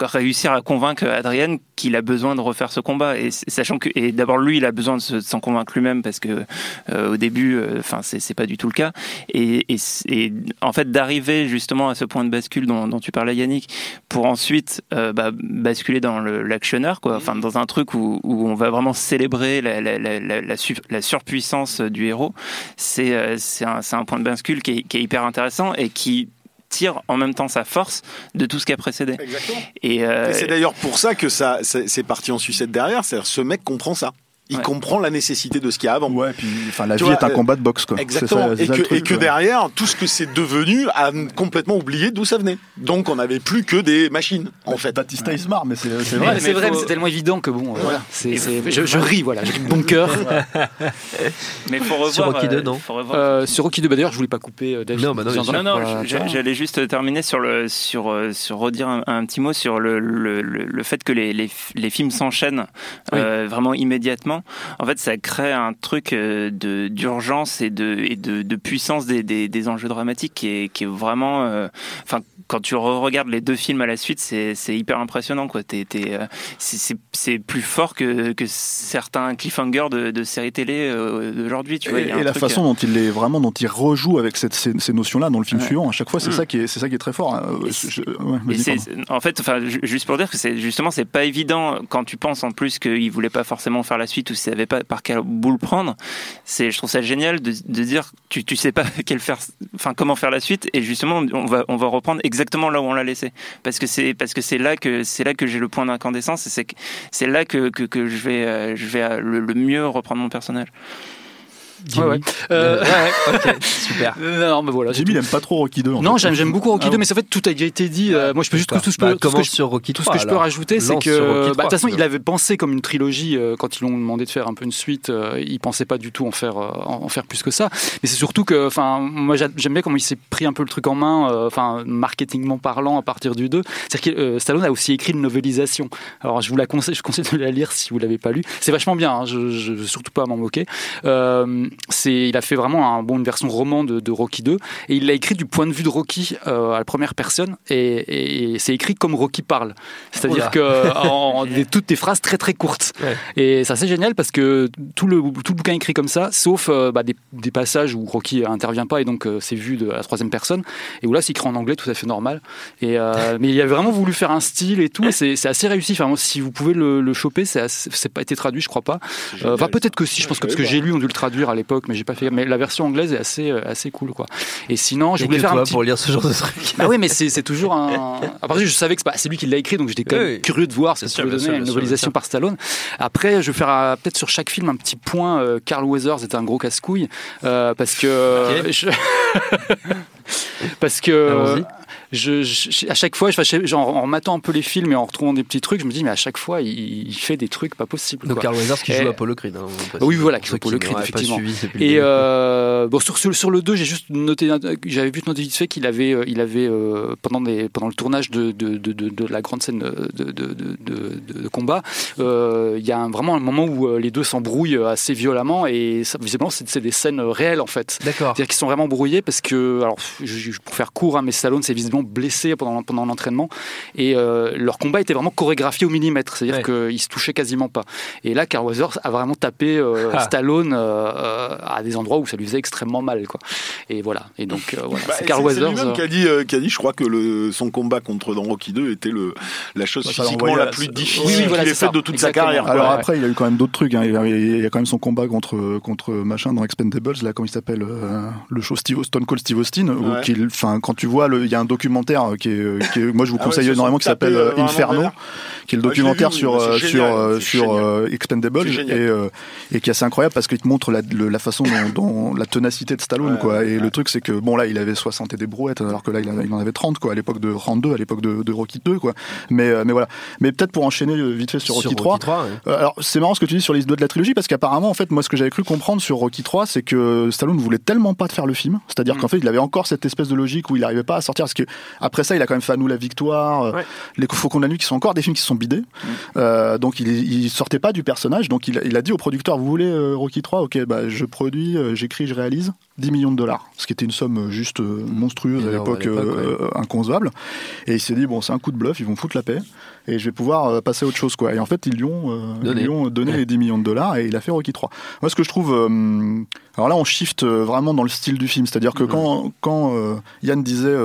réussir à convaincre Adrienne qu'il a besoin de refaire ce combat. Et sachant que et d'abord lui il a besoin de s'en convaincre lui-même parce que euh, au début enfin c'est pas du tout le cas. Et, et, en fait d'arriver justement à ce point de bascule dont, dont tu parlais Yannick pour ensuite bah, basculer dans l'actionneur quoi. Enfin dans un truc où, où on va vraiment célébrer la, la, la, la, la surpuissance du héros c'est c'est un, un point de bascule qui est, hyper intéressant et qui tire en même temps sa force de tout ce qui a précédé. Exactement. Et, euh, c'est d'ailleurs pour ça que ça c'est parti en sucette derrière. C'est-à-dire ce mec comprend ça. Il comprend la nécessité de ce qu'il y a avant. Ouais, puis enfin, la vie est un combat de boxe, quoi. Exactement. et, que, et que, derrière, tout ce que c'est devenu a complètement oublié d'où ça venait. Donc on n'avait plus que des machines, en fait. Batista est smart, mais c'est vrai. c'est vrai, mais c'est tellement évident que bon, voilà. je, ris, voilà, j'ai bon cœur. <laughs> mais faut revoir. Sur Rocky 2, euh, non euh, Sur Rocky 2, bah, d'ailleurs, je voulais pas couper euh, Non, bah non, non, j'allais juste terminer sur le, sur, sur redire un, petit mot sur le, le, le, fait que les, les, les films s'enchaînent vraiment immédiatement. En fait, ça crée un truc euh, d'urgence et de puissance des, enjeux dramatiques qui est qui est vraiment euh, quand tu regardes les deux films à la suite, c'est hyper impressionnant. quoi. Euh, c'est plus fort que, que certains cliffhangers de, de séries télé d'aujourd'hui. Tu vois, et, la façon dont il est vraiment, dont il rejoue avec cette, ces, ces notions-là dans le film suivant, à chaque fois, c'est mm. ça qui est, c'est ça qui est très fort. Hein. en fait, enfin, juste pour dire que c'est justement, c'est pas évident quand tu penses en plus qu'il voulait pas forcément faire la suite ou s'il savait pas par quel bout prendre. C'est, je trouve ça génial de, de dire tu tu sais pas <laughs> quel faire, enfin comment faire la suite et justement on va on va reprendre exactement là où on l'a laissé parce que c'est parce que c'est là que c'est là que j'ai le point d'incandescence et c'est c'est là que, que, que je vais euh, je vais le mieux reprendre mon personnage. Ouais, ouais. Euh... ouais, <laughs> ok, super. non, mais voilà. Jimmy, il aime pas trop Rocky 2. non, j'aime beaucoup Rocky 2, ah mais en fait, tout a déjà été dit. Euh, moi, je peux juste tout, tout, bah, tout, ce que je, sur Rocky 3, tout ce que je peux rajouter, c'est que, bah, de toute façon, il avait pensé comme une trilogie euh, quand ils l'ont demandé de faire un peu une suite. Euh, il pensait pas du tout en faire, en faire plus que ça. Mais c'est surtout que, enfin, moi, j'aime bien comment il s'est pris un peu le truc en main, enfin, marketingment parlant, à partir du 2. C'est-à-dire que Stallone a aussi écrit une novélisation. Alors, je vous la conseille, je conseille de la lire si vous l'avez pas lu. C'est vachement bien. Hein, je, je, veux surtout pas m'en moquer. C'est, il a fait vraiment un, bon, une version roman de, de, Rocky 2 et il l'a écrit du point de vue de Rocky euh, à la première personne et, et c'est écrit comme Rocky parle. C'est-à-dire que en, <laughs> des, toutes des phrases très très courtes. Et ça c'est génial parce que tout le, tout le bouquin est écrit comme ça, sauf euh, bah, des, des, passages où Rocky intervient pas et donc euh, c'est vu de la troisième personne. Et où là c'est écrit en anglais tout à fait normal. Et, <laughs> mais il a vraiment voulu faire un style et tout. Et c'est assez réussi. Enfin, si vous pouvez le, le choper, c'est pas été traduit, je crois pas. Enfin peut-être que si, je pense que parce que j'ai lu, on dû le traduire à l'époque, mais j'ai pas fait mais la version anglaise est assez, euh, assez cool, quoi. Et sinon, je voulais faire un petit... pour lire ce genre de truc. Ah oui, mais c'est toujours un. Après, je savais que c'est lui qui l'a écrit, donc j'étais quand même curieux de voir si ça pouvait donner une novelisation par Stallone. Après, je vais faire euh, peut-être sur chaque film un petit point. Euh, Carl Weathers était un gros casse-couille parce que. <laughs> parce que je, à chaque fois, je, genre, en remettant un peu les films et en retrouvant des petits trucs, je me dis, mais à chaque fois, il, fait des trucs pas possibles. Donc, Carl Weathers qui joue Apollo Creed. Hein, oui, voilà, qui joue Apollo Creed, effectivement. Et euh, bon, sur, sur, le 2, j'ai juste noté, j'avais vu noter vite fait qu'il avait, euh, il avait euh, pendant, des, pendant le tournage de, de, de, de la grande scène de, de combat, il y a un, vraiment un moment où les deux s'embrouillent assez violemment et ça, visiblement, c'est des scènes réelles en fait. D'accord. C'est-à-dire qu'ils sont vraiment brouillés parce que, alors, pour faire court, hein, mais Stallone, c'est visiblement blessés pendant, pendant l'entraînement. Et euh, leur combat était vraiment chorégraphié au millimètre, c'est-à-dire qu'ils se touchaient quasiment pas. Et là, Carl Weathers a vraiment tapé euh, <laughs> ah. Stallone euh, à des endroits où ça lui faisait extrêmement mal. Quoi. Et voilà. Et donc, voilà. Bah, c'est Carl Weathers. lui-même qui a, dit, qui a dit, je crois que le, son combat contre dans Rocky 2 était le, la chose bah, physiquement la plus difficile oui, qu'il ait faite de toute sa carrière. Alors après, il a eu quand même d'autres trucs. Hein. Il, y a, quand même son combat contre, contre machin dans Expendables, là, comment il s'appelle Le show Steve, Stone Cold Steve Austin. Où quand tu vois, il y a un documentaire qui est, moi je vous ah conseille énormément, qui s'appelle euh, Inferno, qui est le documentaire sur euh, sur euh, sur Expendables et et qui est assez incroyable parce qu'il te montre la, la façon dont, la ténacité de Stallone quoi. Et le truc c'est que bon là il avait 60 et des brouettes alors que là il, en avait 30 quoi à l'époque de Round 2, à l'époque de, de, Rocky 2 quoi. Mais mais voilà. Mais peut-être pour enchaîner vite fait sur Rocky 3. alors c'est marrant ce que tu dis sur les deux de la trilogie parce qu'apparemment en fait moi ce que j'avais cru comprendre sur Rocky 3 c'est que Stallone voulait tellement pas de faire le film, c'est-à-dire mm. qu'en fait il avait encore cette espèce de logique où il n'arrivait pas à sortir parce que après ça il a quand même fait à nous la victoire, euh, les Faucons de la nuit qui sont encore des films qui sont bidés. Mm. Euh, donc il, il sortait pas du personnage. Donc il, a dit au producteur vous voulez euh, Rocky 3 Ok, bah je produis, j'écris, je réalise. 10 millions de dollars, ce qui était une somme juste monstrueuse à l'époque, inconcevable. Et il s'est dit bon, c'est un coup de bluff, ils vont foutre la paix et je vais pouvoir passer à autre chose quoi. Et en fait, ils lui ont, donné. Ils ont donné les 10 millions de dollars et il a fait Rocky 3. Moi, ce que je trouve, alors là, on shift vraiment dans le style du film, c'est-à-dire que quand quand Yann disait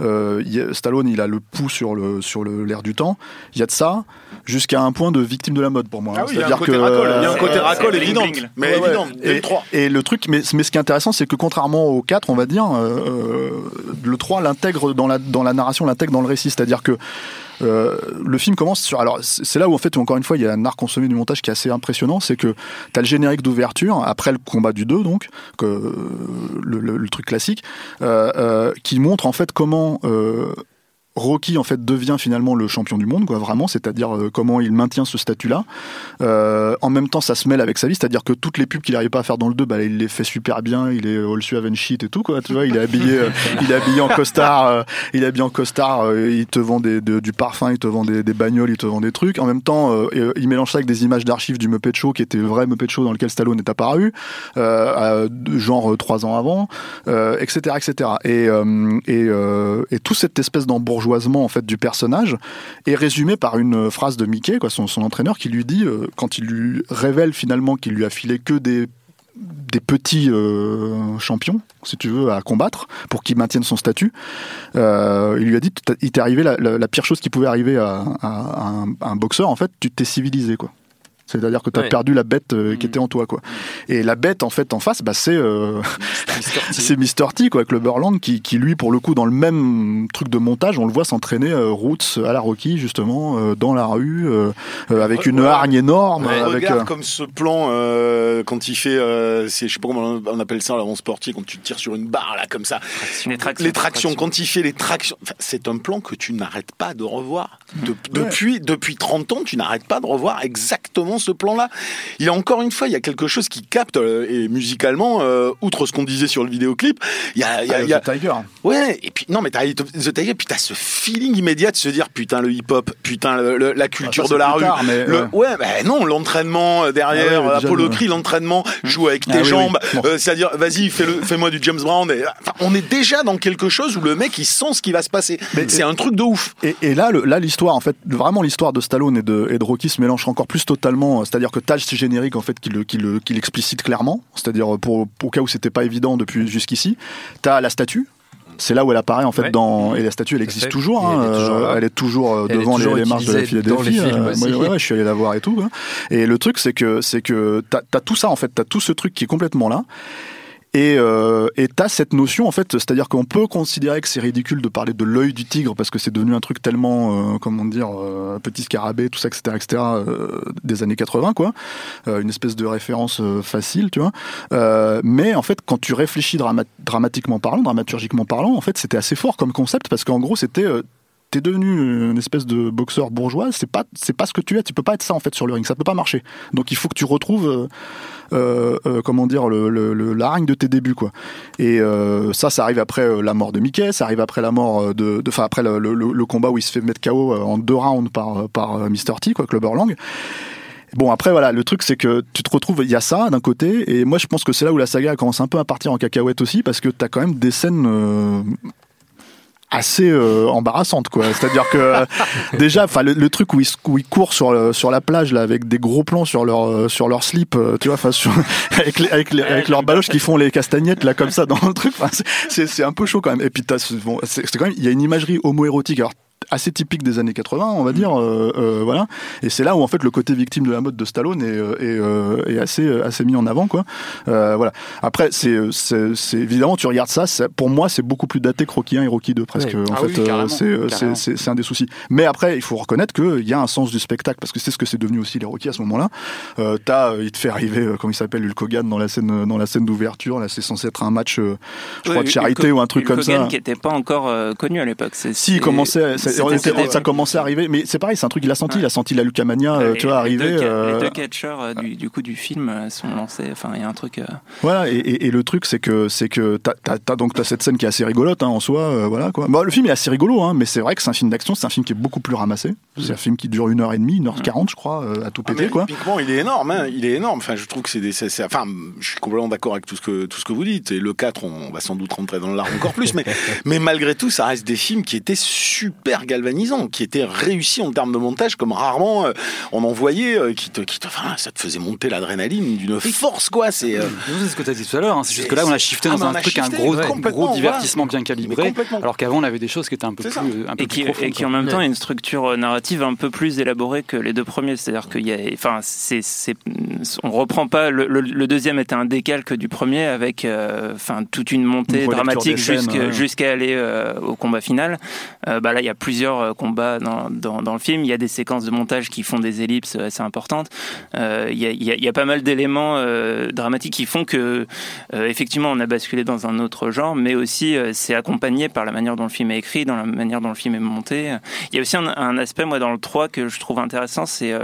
euh, Stallone, il a le pouls sur le sur le l'air du temps. Il y a de ça jusqu'à un point de victime de la mode pour moi. Ah il y a un côté racole, il y a un côté racole évident, mais évident. Et, et, le truc, mais, mais ce qui est intéressant, c'est que contrairement au 4, on va dire, euh, euh, le 3 l'intègre dans la dans la narration, l'intègre dans le récit, c'est-à-dire que euh, le film commence sur. Alors, c'est là où, en fait, encore une fois, il y a un art consommé du montage qui est assez impressionnant. C'est que tu as le générique d'ouverture, après le combat du 2, donc, que, le, le, truc classique, euh, euh, qui montre, en fait, comment Rocky en fait devient finalement le champion du monde, quoi, vraiment, c'est-à-dire euh, comment il maintient ce statut-là. Euh, en même temps, ça se mêle avec sa vie, c'est-à-dire que toutes les pubs qu'il n'arrive pas à faire dans le 2, bah, il les fait super bien, il est all suave shit et tout, quoi, tu vois, il est habillé, euh, <laughs> il est habillé en costard, il est habillé en costard, il te vend des, du parfum, il te vend des, bagnoles, il te vend des trucs. En même temps, il mélange ça avec des images d'archives du Muppet Show, qui était le vrai Muppet Show dans lequel Stallone est apparu, genre trois ans avant, etc., etc. Et, et, et toute cette espèce en fait du personnage est résumé par une phrase de Mickey, son, entraîneur, qui lui dit euh, quand il lui révèle finalement qu'il lui a filé que des des petits euh, champions, si tu veux, à combattre pour qu'il maintienne son statut. Euh, il lui a dit, il t'est arrivé la, pire chose qui pouvait arriver à, un, à, un, boxeur, en fait, tu t'es civilisé, quoi. C'est-à-dire que tu as perdu la bête euh, qui mm. était en toi, quoi. Et la bête, en fait, en face, bah, c'est euh, <laughs> c'est Mister T, quoi, avec le Burland, qui, qui, lui, pour le coup, dans le même truc de montage, on le voit s'entraîner euh, Roots à la Rocky, justement, euh, dans la rue, avec une hargne énorme. avec, regarde comme ce plan quand il fait, je sais pas comment on appelle ça, l'avant sportif, quand tu tires sur une barre là, comme ça. Les tractions. Les tractions. Quand il fait les tractions, c'est un plan que tu n'arrêtes pas de revoir. Depuis depuis 30 ans, tu n'arrêtes pas de revoir exactement ce plan-là. Il y a encore une fois, il y a quelque chose qui capte euh, et musicalement, euh, outre ce qu'on disait sur le vidéoclip, il y a, il y a, The Tiger. Ouais, et puis non, mais t'as The Tiger, puis t'as ce feeling immédiat de se dire putain le hip-hop, putain la culture ah, de la rue. le, ouais, ben non, l'entraînement euh, derrière, ah Apollo Creed, l'entraînement, joue avec tes ah jambes, c'est-à-dire vas-y, fais-moi du James Brown. Et, on est déjà dans quelque chose où le mec il sent ce qui va se passer. C'est un truc de ouf. Et, et là, l'histoire en fait, vraiment l'histoire de Stallone et de, et de Rocky se mélange encore plus totalement c'est-à-dire que ce générique en fait qui le, qui le, qui l'explicite clairement, c'est-à-dire pour au cas où c'était pas évident depuis jusqu'ici, t'as la statue. C'est là où elle apparaît en fait dans et la statue elle existe toujours, hein, elle est toujours, euh, devant les, marches de la Philadelphie. Euh, je suis allé la voir et tout. Hein. Et le truc c'est que c'est que t'as as tout ça en fait, t'as tout ce truc qui est complètement là. Et euh, t'as cette notion en fait, c'est-à-dire qu'on peut considérer que c'est ridicule de parler de l'œil du tigre parce que c'est devenu un truc tellement, euh, comment dire, euh, petit scarabée, tout ça, etc., etc., euh, des années 80 quoi, euh, une espèce de référence facile, tu vois. mais en fait, quand tu réfléchis dramatiquement parlant, dramaturgiquement parlant, en fait, c'était assez fort comme concept parce qu'en gros, c'était t'es devenu une espèce de boxeur bourgeois, c'est pas c'est pas ce que tu es, tu peux pas être ça en fait sur le ring, ça peut pas marcher. Donc il faut que tu retrouves euh, euh, comment dire le, le, la de tes débuts quoi. Et euh, ça, ça arrive après euh, la mort de Mickey, ça arrive après la mort de, enfin après le, le, combat où il se fait mettre KO en deux rounds par par Mr T quoi, Clubber Lang. Bon après voilà, le truc c'est que tu te retrouves, il y a ça d'un côté, et moi je pense que c'est là où la saga commence un peu à partir en cacahuète aussi, parce que t'as quand même des scènes assez euh, embarrassante quoi. C'est à dire que euh, <laughs> déjà enfin le, truc où ils, où ils courent sur sur la plage là avec des gros plans sur leur euh, sur leur slip tu vois enfin <laughs> avec les, avec, les, avec leurs baloches qui font les castagnettes là comme ça dans le truc c'est c'est un peu chaud quand même. Et puis bon, c'est quand même il y a une imagerie homo-érotique. Alors assez typique des années 80, on va dire, euh, euh, voilà. Et c'est là où en fait le côté victime de la mode de Stallone est, euh, est, assez assez mis en avant, quoi. voilà. Après, c'est évidemment tu regardes ça, pour moi c'est beaucoup plus daté que Rocky 1 et Rocky 2 presque. En ah fait, c'est c'est un des soucis. Mais après, il faut reconnaître qu'il y a un sens du spectacle parce que c'est ce que c'est devenu aussi les Rocky à ce moment-là. T'as, il te fait arriver, comment il s'appelle, Hulk Hogan dans la scène dans la scène d'ouverture. Là, c'est censé être un match, je crois, de charité ou un truc comme ça. qui n'était pas encore connu à l'époque. Si, il commençait ça commençait à arriver. Mais c'est pareil, c'est un truc qu'il a senti. Il a senti la Lucamania, tu vois, arriver. Les deux catcheurs du coup du film sont lancés. Enfin, il y a un truc. Voilà. Et le truc, c'est que c'est que t'as donc t'as cette scène qui est assez rigolote hein, en soi. Voilà quoi. le film est assez rigolo, hein, mais c'est vrai que c'est un film d'action. C'est un film qui est beaucoup plus ramassé. C'est un film qui dure une heure et demie, une heure quarante, je crois, à tout ah, péter quoi. il est énorme. Hein. Il est énorme. Enfin, je trouve que c'est des. Enfin, je suis complètement d'accord avec tout ce que tout ce que vous dites. Et le 4, on va sans doute rentrer dans l'art encore plus. mais <laughs> mais malgré tout, ça reste des films qui étaient super galvanisants, qui étaient réussis en termes de montage comme rarement euh, on en voyait, euh, qui te, qui te, enfin, ça te faisait monter l'adrénaline d'une force quoi. C'est euh, c'est ce que tu as dit tout à l'heure. Hein. C'est juste que là, on a shifté dans ah, un truc, un gros, gros divertissement bien calibré, alors qu'avant on avait des choses qui étaient un peu plus, un peu et, qui, et qui en même temps a une structure narrative un peu plus élaborée que les deux premiers. C'est-à-dire qu'il y a, enfin, c'est, on reprend pas le, deuxième était un décalque du premier avec, enfin, toute une montée dramatique jusqu'à aller au combat final. bah là, il y a plusieurs combats dans, dans, le film. Il y a des séquences de montage qui font des ellipses assez importantes. Il y, a, il y, a, pas mal d'éléments dramatiques qui font que, effectivement, on a basculé dans un autre genre, mais aussi c'est accompagné par la manière dont le film est écrit, dans la manière dont le film est monté. Il y a aussi un, aspect, moi, dans le 3 que je trouve intéressant, c'est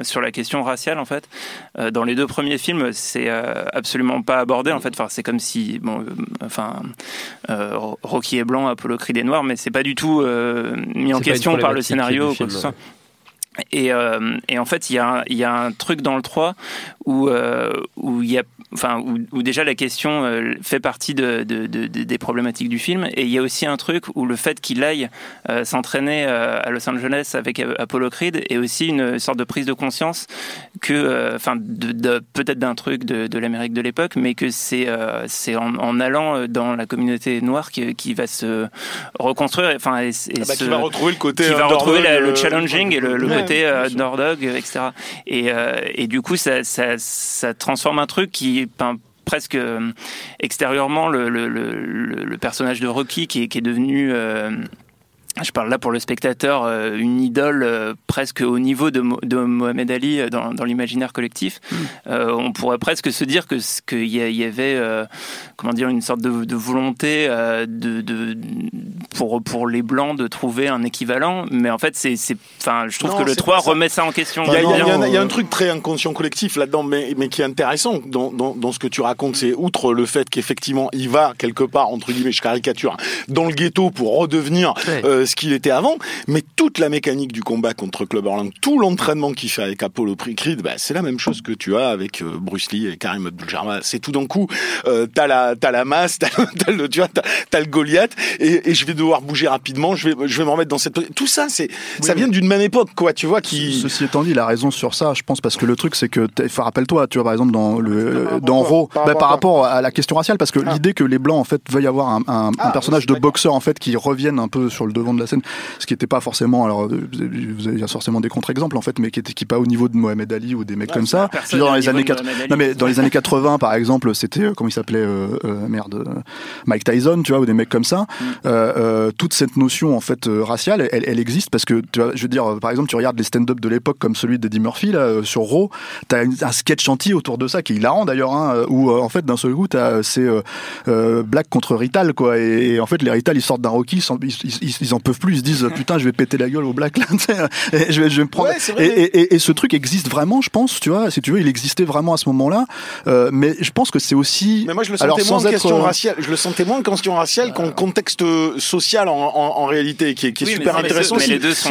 sur la question raciale, en fait. dans les deux premiers films, c'est absolument pas abordé, en fait. C'est comme si, bon, enfin, Rocky est blanc, Apollo crie des noirs, mais c'est pas du tout mis en question par le scénario ou quoi que ce soit. Et, euh, et, en fait, il y, a, y, a, un truc dans le 3 où, euh, où il y a enfin, où, déjà la question euh, fait partie de, de, de, des problématiques du film. Et il y a aussi un truc où le fait qu'il aille euh, s'entraîner euh, à Los Angeles avec Apollo Creed est aussi une sorte de prise de conscience que, enfin, peut-être d'un truc de, l'Amérique de l'époque, mais que c'est c'est en, en, allant dans la communauté noire qui, qui va se reconstruire, enfin, et, ah bah, qui va retrouver le côté, qui va retrouver le challenging et le, côté Nordog, etc. Et, et du coup, ça, ça, ça transforme un truc qui presque euh, extérieurement le, personnage de Rocky qui est, qui est devenu euh, je parle là pour le spectateur, euh, une idole euh, presque au niveau de, de Mohamed Ali euh, dans, dans l'imaginaire collectif. Mm. on pourrait presque se dire que qu'il y, y, avait, comment dire, une sorte de, de volonté de, de, pour pour les blancs de trouver un équivalent, mais en fait c'est, enfin, je trouve que le 3 remet ça en question. Il y, a, y a un truc très inconscient collectif là-dedans, mais, mais qui est intéressant dans, dans, dans ce que tu racontes, c'est outre le fait qu'effectivement il va quelque part entre guillemets, je caricature, dans le ghetto pour redevenir ce qu'il était avant, mais toute la mécanique du combat contre Clubberland, tout l'entraînement qu'il fait avec Apollo Creed, bah, c'est la même chose que tu as avec euh, Bruce Lee et Karim Abdul-Jabbar. C'est tout d'un coup, euh, t'as la t'as la masse, <laughs> t'as, le tu vois, t'as, le Goliath, et, et, je vais devoir bouger rapidement. Je vais je vais me remettre dans cette tout ça, c'est ça vient d'une même époque, quoi. Tu vois qui. Ceci étant dit, il a raison sur ça, je pense, parce que le truc c'est que rappelle-toi, tu vois par exemple dans le dans Raw, par, bah, par rapport à la question raciale, parce que ah. l'idée que les blancs en fait veuillent avoir un, un, un ah, personnage de boxeur en fait qui revienne un peu sur le devant de la scène ce qui n'était pas forcément, alors vous avez forcément des contre-exemples en fait, mais qui n'était qui pas au niveau de Mohamed Ali ou des mecs comme ça. dans les années 80, non mais dans les années 80 par exemple, c'était euh, comment il s'appelait euh, euh, merde, Mike Tyson, tu vois, ou des mecs comme ça. Mm. toute cette notion en fait raciale, elle, elle, existe parce que tu vois, je veux dire, par exemple, tu regardes les stand-up de l'époque comme celui d'Eddie Murphy là sur Raw, t'as un sketch entier autour de ça qui est hilarant d'ailleurs, hein, où en fait d'un seul coup c'est Black contre Rital quoi, et, en fait les Rital ils sortent d'un Rocky, ils, ils, en peuvent plus, ils se disent putain, je vais péter la gueule au Black là, <laughs> je vais, je vais me prendre. et, et, et, ce truc existe vraiment, je pense, tu vois, si tu veux, il existait vraiment à ce moment-là. Euh, mais je pense que c'est aussi. Mais moi, je le sentais alors, moins en question euh, raciale. Je le sentais moins en question raciale qu'en contexte social en, en, en réalité, qui est, qui est super intéressant. Mais les deux sont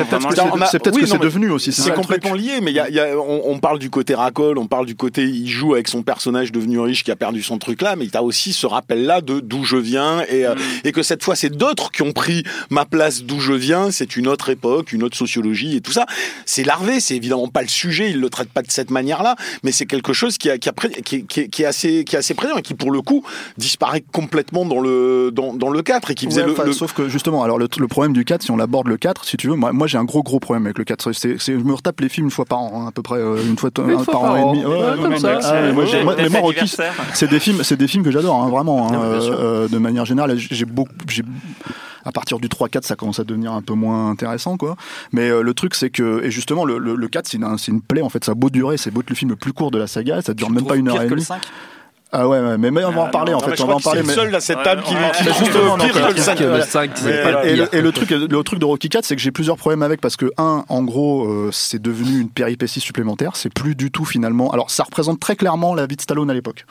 c'est peut-être que c'est devenu aussi. C'est complètement lié, mais il y a, y a, on, on, parle du côté racole, on parle du côté il joue avec son personnage devenu riche qui a perdu son truc là, mais il a aussi ce rappel là de d'où je viens et, euh, mm. et que cette fois c'est d'autres qui ont pris ma place d'où je viens. C'est une autre époque, une autre sociologie et tout ça. C'est larvé, c'est évidemment pas le sujet, il le traite pas de cette manière-là, mais c'est quelque chose qui, a, qui, a, qui, qui, est assez, qui est assez présent et qui, pour le coup, disparaît complètement dans le, dans, dans le 4 et qui faisait le, Sauf que justement, alors le, problème du 4, si on aborde le 4, si tu veux, moi, moi j'ai un gros gros problème avec le 4. C'est, je me retape les films une fois par an, hein, à peu près euh, une fois, par, an, et demi. Rocky, c'est des films, c'est des films que j'adore, hein, vraiment, hein, euh, de manière générale. J'ai beaucoup, à partir du 3-4, ça commence à devenir un peu moins intéressant, quoi. Mais euh, le truc, c'est que, et justement, le, le, 4, c'est une, une plaie, en fait, ça a beau durer, c'est beau être le film le plus court de la saga, ça dure même pas une heure et demie. Ah ouais, mais, mais on va en parler en fait. On va en parler. Mais seul à cette table qui trouve pire que le 5. Et le truc, le truc de Rocky 4, c'est que j'ai plusieurs problèmes avec parce que un, en gros, euh, c'est devenu une péripétie supplémentaire. C'est plus du tout finalement. Alors, ça représente très clairement la vie de Stallone à l'époque.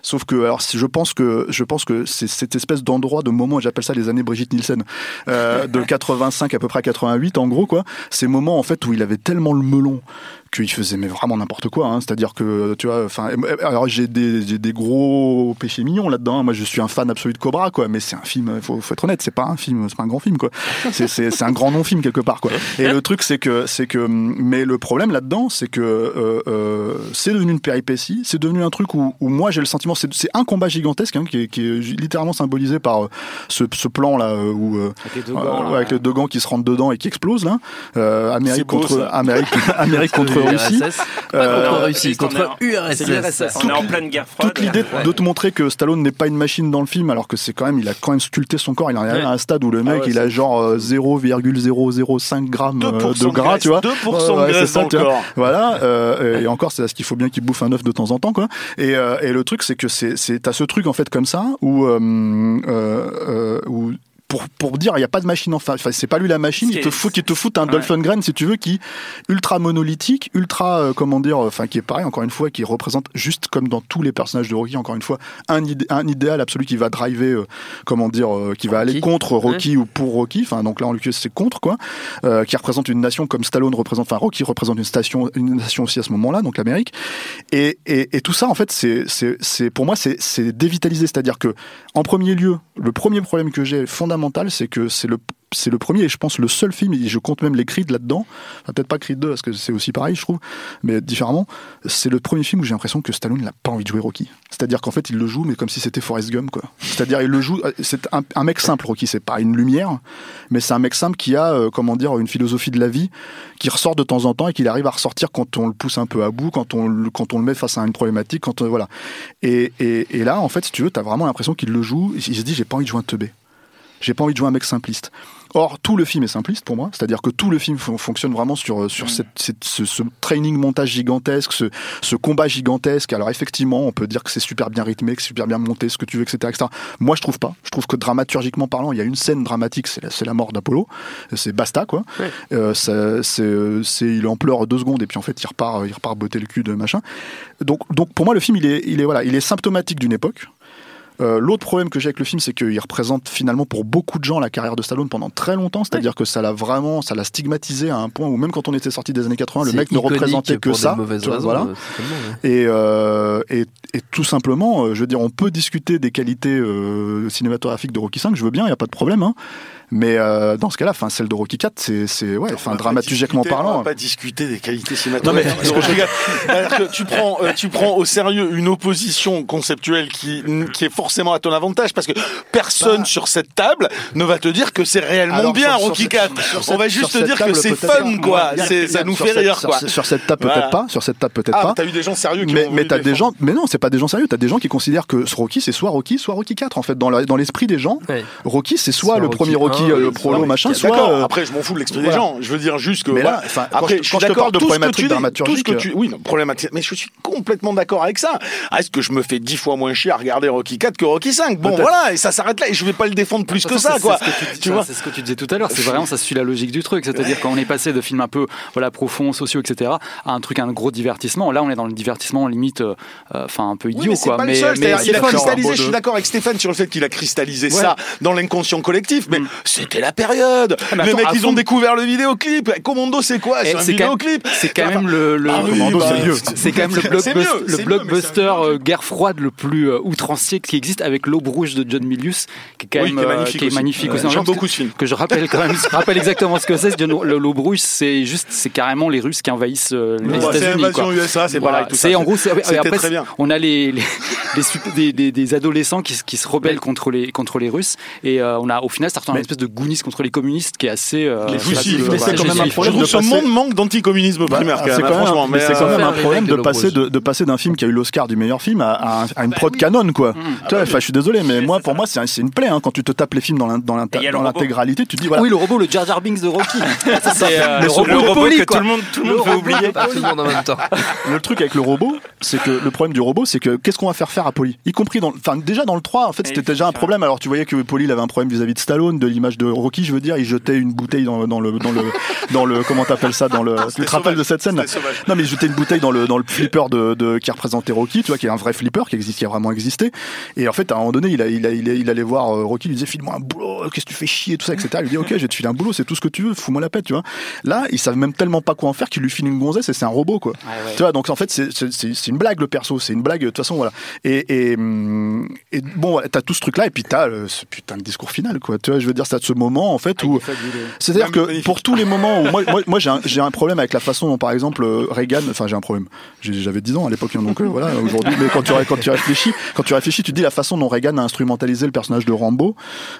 Sauf que, alors, je pense que je pense que c'est cette espèce d'endroit, de moment, j'appelle ça les années Brigitte Nielsen, euh, de <laughs> 85 à peu près à 88, en gros quoi. Ces moments en fait où il avait tellement le melon qu'il faisait mais vraiment n'importe quoi. Hein. C'est-à-dire que tu vois, enfin, alors j'ai des, des, gros péchés mignons là-dedans. Hein. Moi, je suis un fan absolu de Cobra, quoi. Mais c'est un film. Faut, faut être honnête, c'est pas un film, c'est pas un grand film, quoi. <laughs> C'est un grand non film quelque part, quoi. Et le truc, c'est que c'est que, mais le problème là-dedans, c'est que euh, euh, c'est devenu une péripétie. C'est devenu un truc où, où moi j'ai le sentiment, c'est un combat gigantesque hein, qui, est, qui, est, littéralement symbolisé par euh, ce, ce plan là où avec les deux gants, avec les deux gants qui se rentrent dedans et qui explosent là. Amérique contre Amérique, Amérique <laughs> contre Russie. Euh, contre Russie, contre URSS. On est en pleine guerre froide. Toute l'idée de te montrer que Stallone n'est pas une machine dans le film, alors que c'est quand même, il a quand même sculpté son corps. Il en est à un stade où le mec, ah il a genre 0,005 euh, grammes euh, de gras, tu vois. 2% de graisse corps. Voilà. Et encore, c'est ce qu'il faut bien qu'il bouffe un œuf de temps en temps, quoi. Et, et le truc, c'est que c'est, t'as ce truc en fait comme ça où, où pour, pour dire il n'y a pas de machine enfin, enfin c'est pas lui la machine il te fout il te fout un ouais. Dolphin si tu veux qui ultra monolithique ultra euh, comment dire enfin qui est pareil encore une fois qui représente juste comme dans tous les personnages de Rocky encore une fois un, un idéal absolu qui va driver euh, comment dire euh, qui va aller contre Rocky ou pour Rocky. Enfin donc là en l'occurrence c'est contre quoi qui représente une nation comme Stallone représente enfin Rocky représente une station une nation aussi à ce moment-là donc l'Amérique. Et, et, et, tout ça en fait c'est c'est pour moi c'est dévitalisé. C'est-à-dire que en premier lieu le premier problème que j'ai fondamentalement c'est que c'est le c'est le premier et je pense le seul film, et je compte même les Creed là-dedans, peut-être pas Creed 2 parce que c'est aussi pareil je trouve, mais différemment, c'est le premier film où j'ai l'impression que Stallone n'a pas envie de jouer Rocky. C'est-à-dire qu'en fait il le joue mais comme si c'était Forrest Gump quoi. C'est-à-dire il le joue, c'est un, mec simple Rocky, c'est pas une lumière, mais c'est un mec simple qui a, euh, comment dire, une philosophie de la vie qui ressort de temps en temps et qu'il arrive à ressortir quand on le pousse un peu à bout, quand on, quand on le met face à une problématique, quand euh, voilà. Et, et, et, là en fait si tu veux, t'as vraiment l'impression qu'il le joue, il se dit j'ai pas envie de jouer un teubé. J'ai pas envie de jouer un mec simpliste. Or, tout le film est simpliste pour moi, c'est-à-dire que tout le film fonctionne vraiment sur, euh, sur cette, ce, ce, training montage gigantesque, ce, ce, combat gigantesque. Alors effectivement, on peut dire que c'est super bien rythmé, que c'est super bien monté, ce que tu veux, etc., etc. Moi, je trouve pas. Je trouve que dramaturgiquement parlant, il y a une scène dramatique, c'est la, la, mort d'Apollo, c'est basta quoi. Euh, c'est, il en pleure deux secondes et puis en fait il repart, il repart botter le cul de machin. Donc, donc pour moi, le film il est, il est voilà, il est symptomatique d'une époque. Euh, l'autre problème que j'ai avec le film, c'est qu'il représente finalement pour beaucoup de gens la carrière de Stallone pendant très longtemps. C'est-à-dire que ça l'a vraiment, ça l'a stigmatisé à un point où même quand on était sorti des années 80, le mec ne représentait que ça. voilà. et, euh, et, et, tout simplement, euh, je veux dire, on peut discuter des qualités euh, cinématographiques de Rocky V, je veux bien, il n'y a pas de problème. Hein. Mais euh, dans ce cas-là, enfin celle de Rocky 4, c'est c'est ouais, enfin dramaturgiquement parlant. On va pas discuter des qualités cinématographiques. Non mais <laughs> que tu prends euh, tu prends au sérieux une opposition conceptuelle qui qui est forcément à ton avantage parce que personne bah. sur cette table ne va te dire que c'est réellement bien Rocky 4. on va juste te dire que c'est fun quoi. C'est ça nous fait rire quoi. Sur cette table peut-être pas, sur cette table peut-être ah, pas. T'as eu des gens sérieux qui Mais mais t'as des gens mais non, c'est pas des gens sérieux, t'as des gens qui considèrent que Rocky c'est soit Rocky soit Rocky 4 en fait dans dans l'esprit des gens. Rocky c'est soit le premier Rocky euh, le prolo machin soit euh, après je m'en fous de l'esprit des gens. Je veux dire juste que mais là, après je suis d'accord de problématique dramaturgique tout ce que tu oui problématique. Mais je suis complètement d'accord avec ça. Ah, est-ce que je me fais dix fois moins chier à regarder Rocky 4 que Rocky 5 bon voilà et ça s'arrête là et je vais pas le défendre plus que ça quoi. tu vois c'est ce que tu disais tout à l'heure c'est vraiment ça suit la logique du truc. C'est-à-dire quand on est passé de films un peu voilà profonds sociaux etc à un truc un gros divertissement. Là on est dans le divertissement limite euh, enfin un peu idiot quoi. mais il a cristallisé. Je suis d'accord avec Stéphane sur le fait qu'il a cristallisé ça dans l'inconscient collectif mais mm. C'était la période. Ah, les mecs, ils ont découvert le vidéoclip. Commando, c'est quoi C'est un vidéoclip. C'est quand même le, le ah c'est quand même le, blockbuster euh, guerre froide le plus euh, outrancier qui existe avec l'aube rouge de John Milius, qui est quand même euh, magnifique aussi. J'aime beaucoup ce film. Que je rappelle quand même, je rappelle exactement ce que c'est. L'aube rouge, c'est juste, c'est carrément les Russes qui envahissent les États-Unis. C'est l'invasion USA, c'est pareil. C'est en gros, après, on a les <laughs> des adolescents qui se rebellent contre les contre les Russes et on a au final ça à une espèce de Goonies contre les communistes qui est assez. Euh, mais c'est quand même un problème. Ce monde manque d'anticommunisme bah, primaire. C'est quand, même, c'est quand même un problème de passer de, passer d'un film qui a eu l'Oscar du meilleur film à, une prod canon quoi. je suis désolé, mais moi, pour moi, c'est une plaie. Hein, quand tu te tapes les films dans l'intégralité, tu dis voilà. Oui, le robot, le Jar Jar Binks de Rocky. <laughs> c'est euh, le robot, que tout le monde, tout le monde veut oublier. Tout le monde en même temps. <laughs> Le truc avec le robot, c'est que le problème du robot, c'est que qu'est-ce qu'on va faire faire à Polly Y compris dans, enfin déjà dans le 3, en fait, c'était déjà un problème. Alors tu voyais que Polly avait un problème vis-à-vis de Stallone, de l'image de Rocky, je veux dire, il jetait une bouteille dans, dans le dans le dans le comment t'appelles ça dans le tu te rappelles de cette scène? là Non mais il jetait une bouteille dans le dans le flipper de, de qui représentait Rocky, tu vois, qui est un vrai flipper qui existe, qui a vraiment existé. Et en fait, à un moment donné, il a, il, a, il, allait voir euh, Rocky, il lui disait file-moi un boulot, qu'est-ce que tu fais chier, tout ça, etc. Il lui dit ok, je vais te filer un boulot, c'est tout ce que tu veux, fous-moi la paix, tu vois. Là, ils savent même tellement pas quoi en faire qu'il lui file une gonzesse et c'est un robot quoi. Tu vois, donc en fait c'est une blague le perso, c'est une blague de toute façon voilà. Et, et, hum, et bon, t'as tout ce truc là et puis t'as ce putain de discours final quoi. Tu vois, je veux dire, c'est ce moment en fait où c'est-à-dire que pour tous les <laughs> moments où moi, moi, j'ai un, un, problème avec la façon dont par exemple Reagan, enfin j'ai un problème, j'avais 10 ans à l'époque hein, donc euh, <laughs> voilà aujourd'hui, mais quand tu quand tu réfléchis, quand tu réfléchis, tu te dis la façon dont Reagan a instrumentalisé le personnage de Rambo,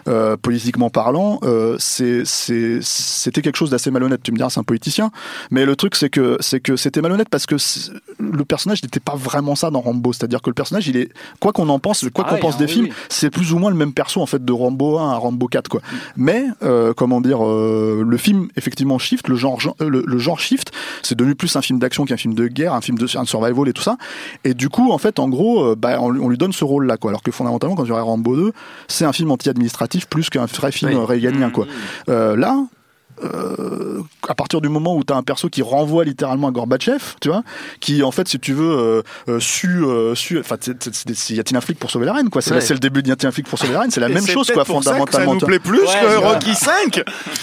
euh, politiquement parlant, euh, c'est c'était quelque chose d'assez malhonnête. Tu me diras, c'est un politicien, mais le truc c'est que c'est que c'était malhonnête parce que le personnage n'était pas vraiment ça dans Rambo. C'est-à-dire que le personnage, il est quoi qu'on en pense, quoi qu'on pense des films, c'est plus ou moins le même perso en fait de Rambo 1 à Rambo 4 quoi. Mais euh, comment dire, euh, le film effectivement shift, le genre le, le genre shift, c'est devenu plus un film d'action qu'un film de guerre, un film de un survival et tout ça. Et du coup, en fait, en gros, euh, bah, on, lui donne ce rôle-là quoi. Alors que fondamentalement, quand tu regardes Rambo 2, c'est un film anti-administratif plus qu'un vrai film oui. réganien quoi. Mmh. Euh, là, euh, à partir du moment où tu as un perso qui renvoie littéralement à Gorbatchev, tu vois, qui en fait, si tu veux, euh, euh su, euh, su, enfin, il y a un flic pour sauver la reine, quoi. C'est ouais. le début d'Y a un flic pour sauver la reine, c'est la même chose, quoi, fondamentalement. Ça, ça nous plaît plus ouais, que Rocky 5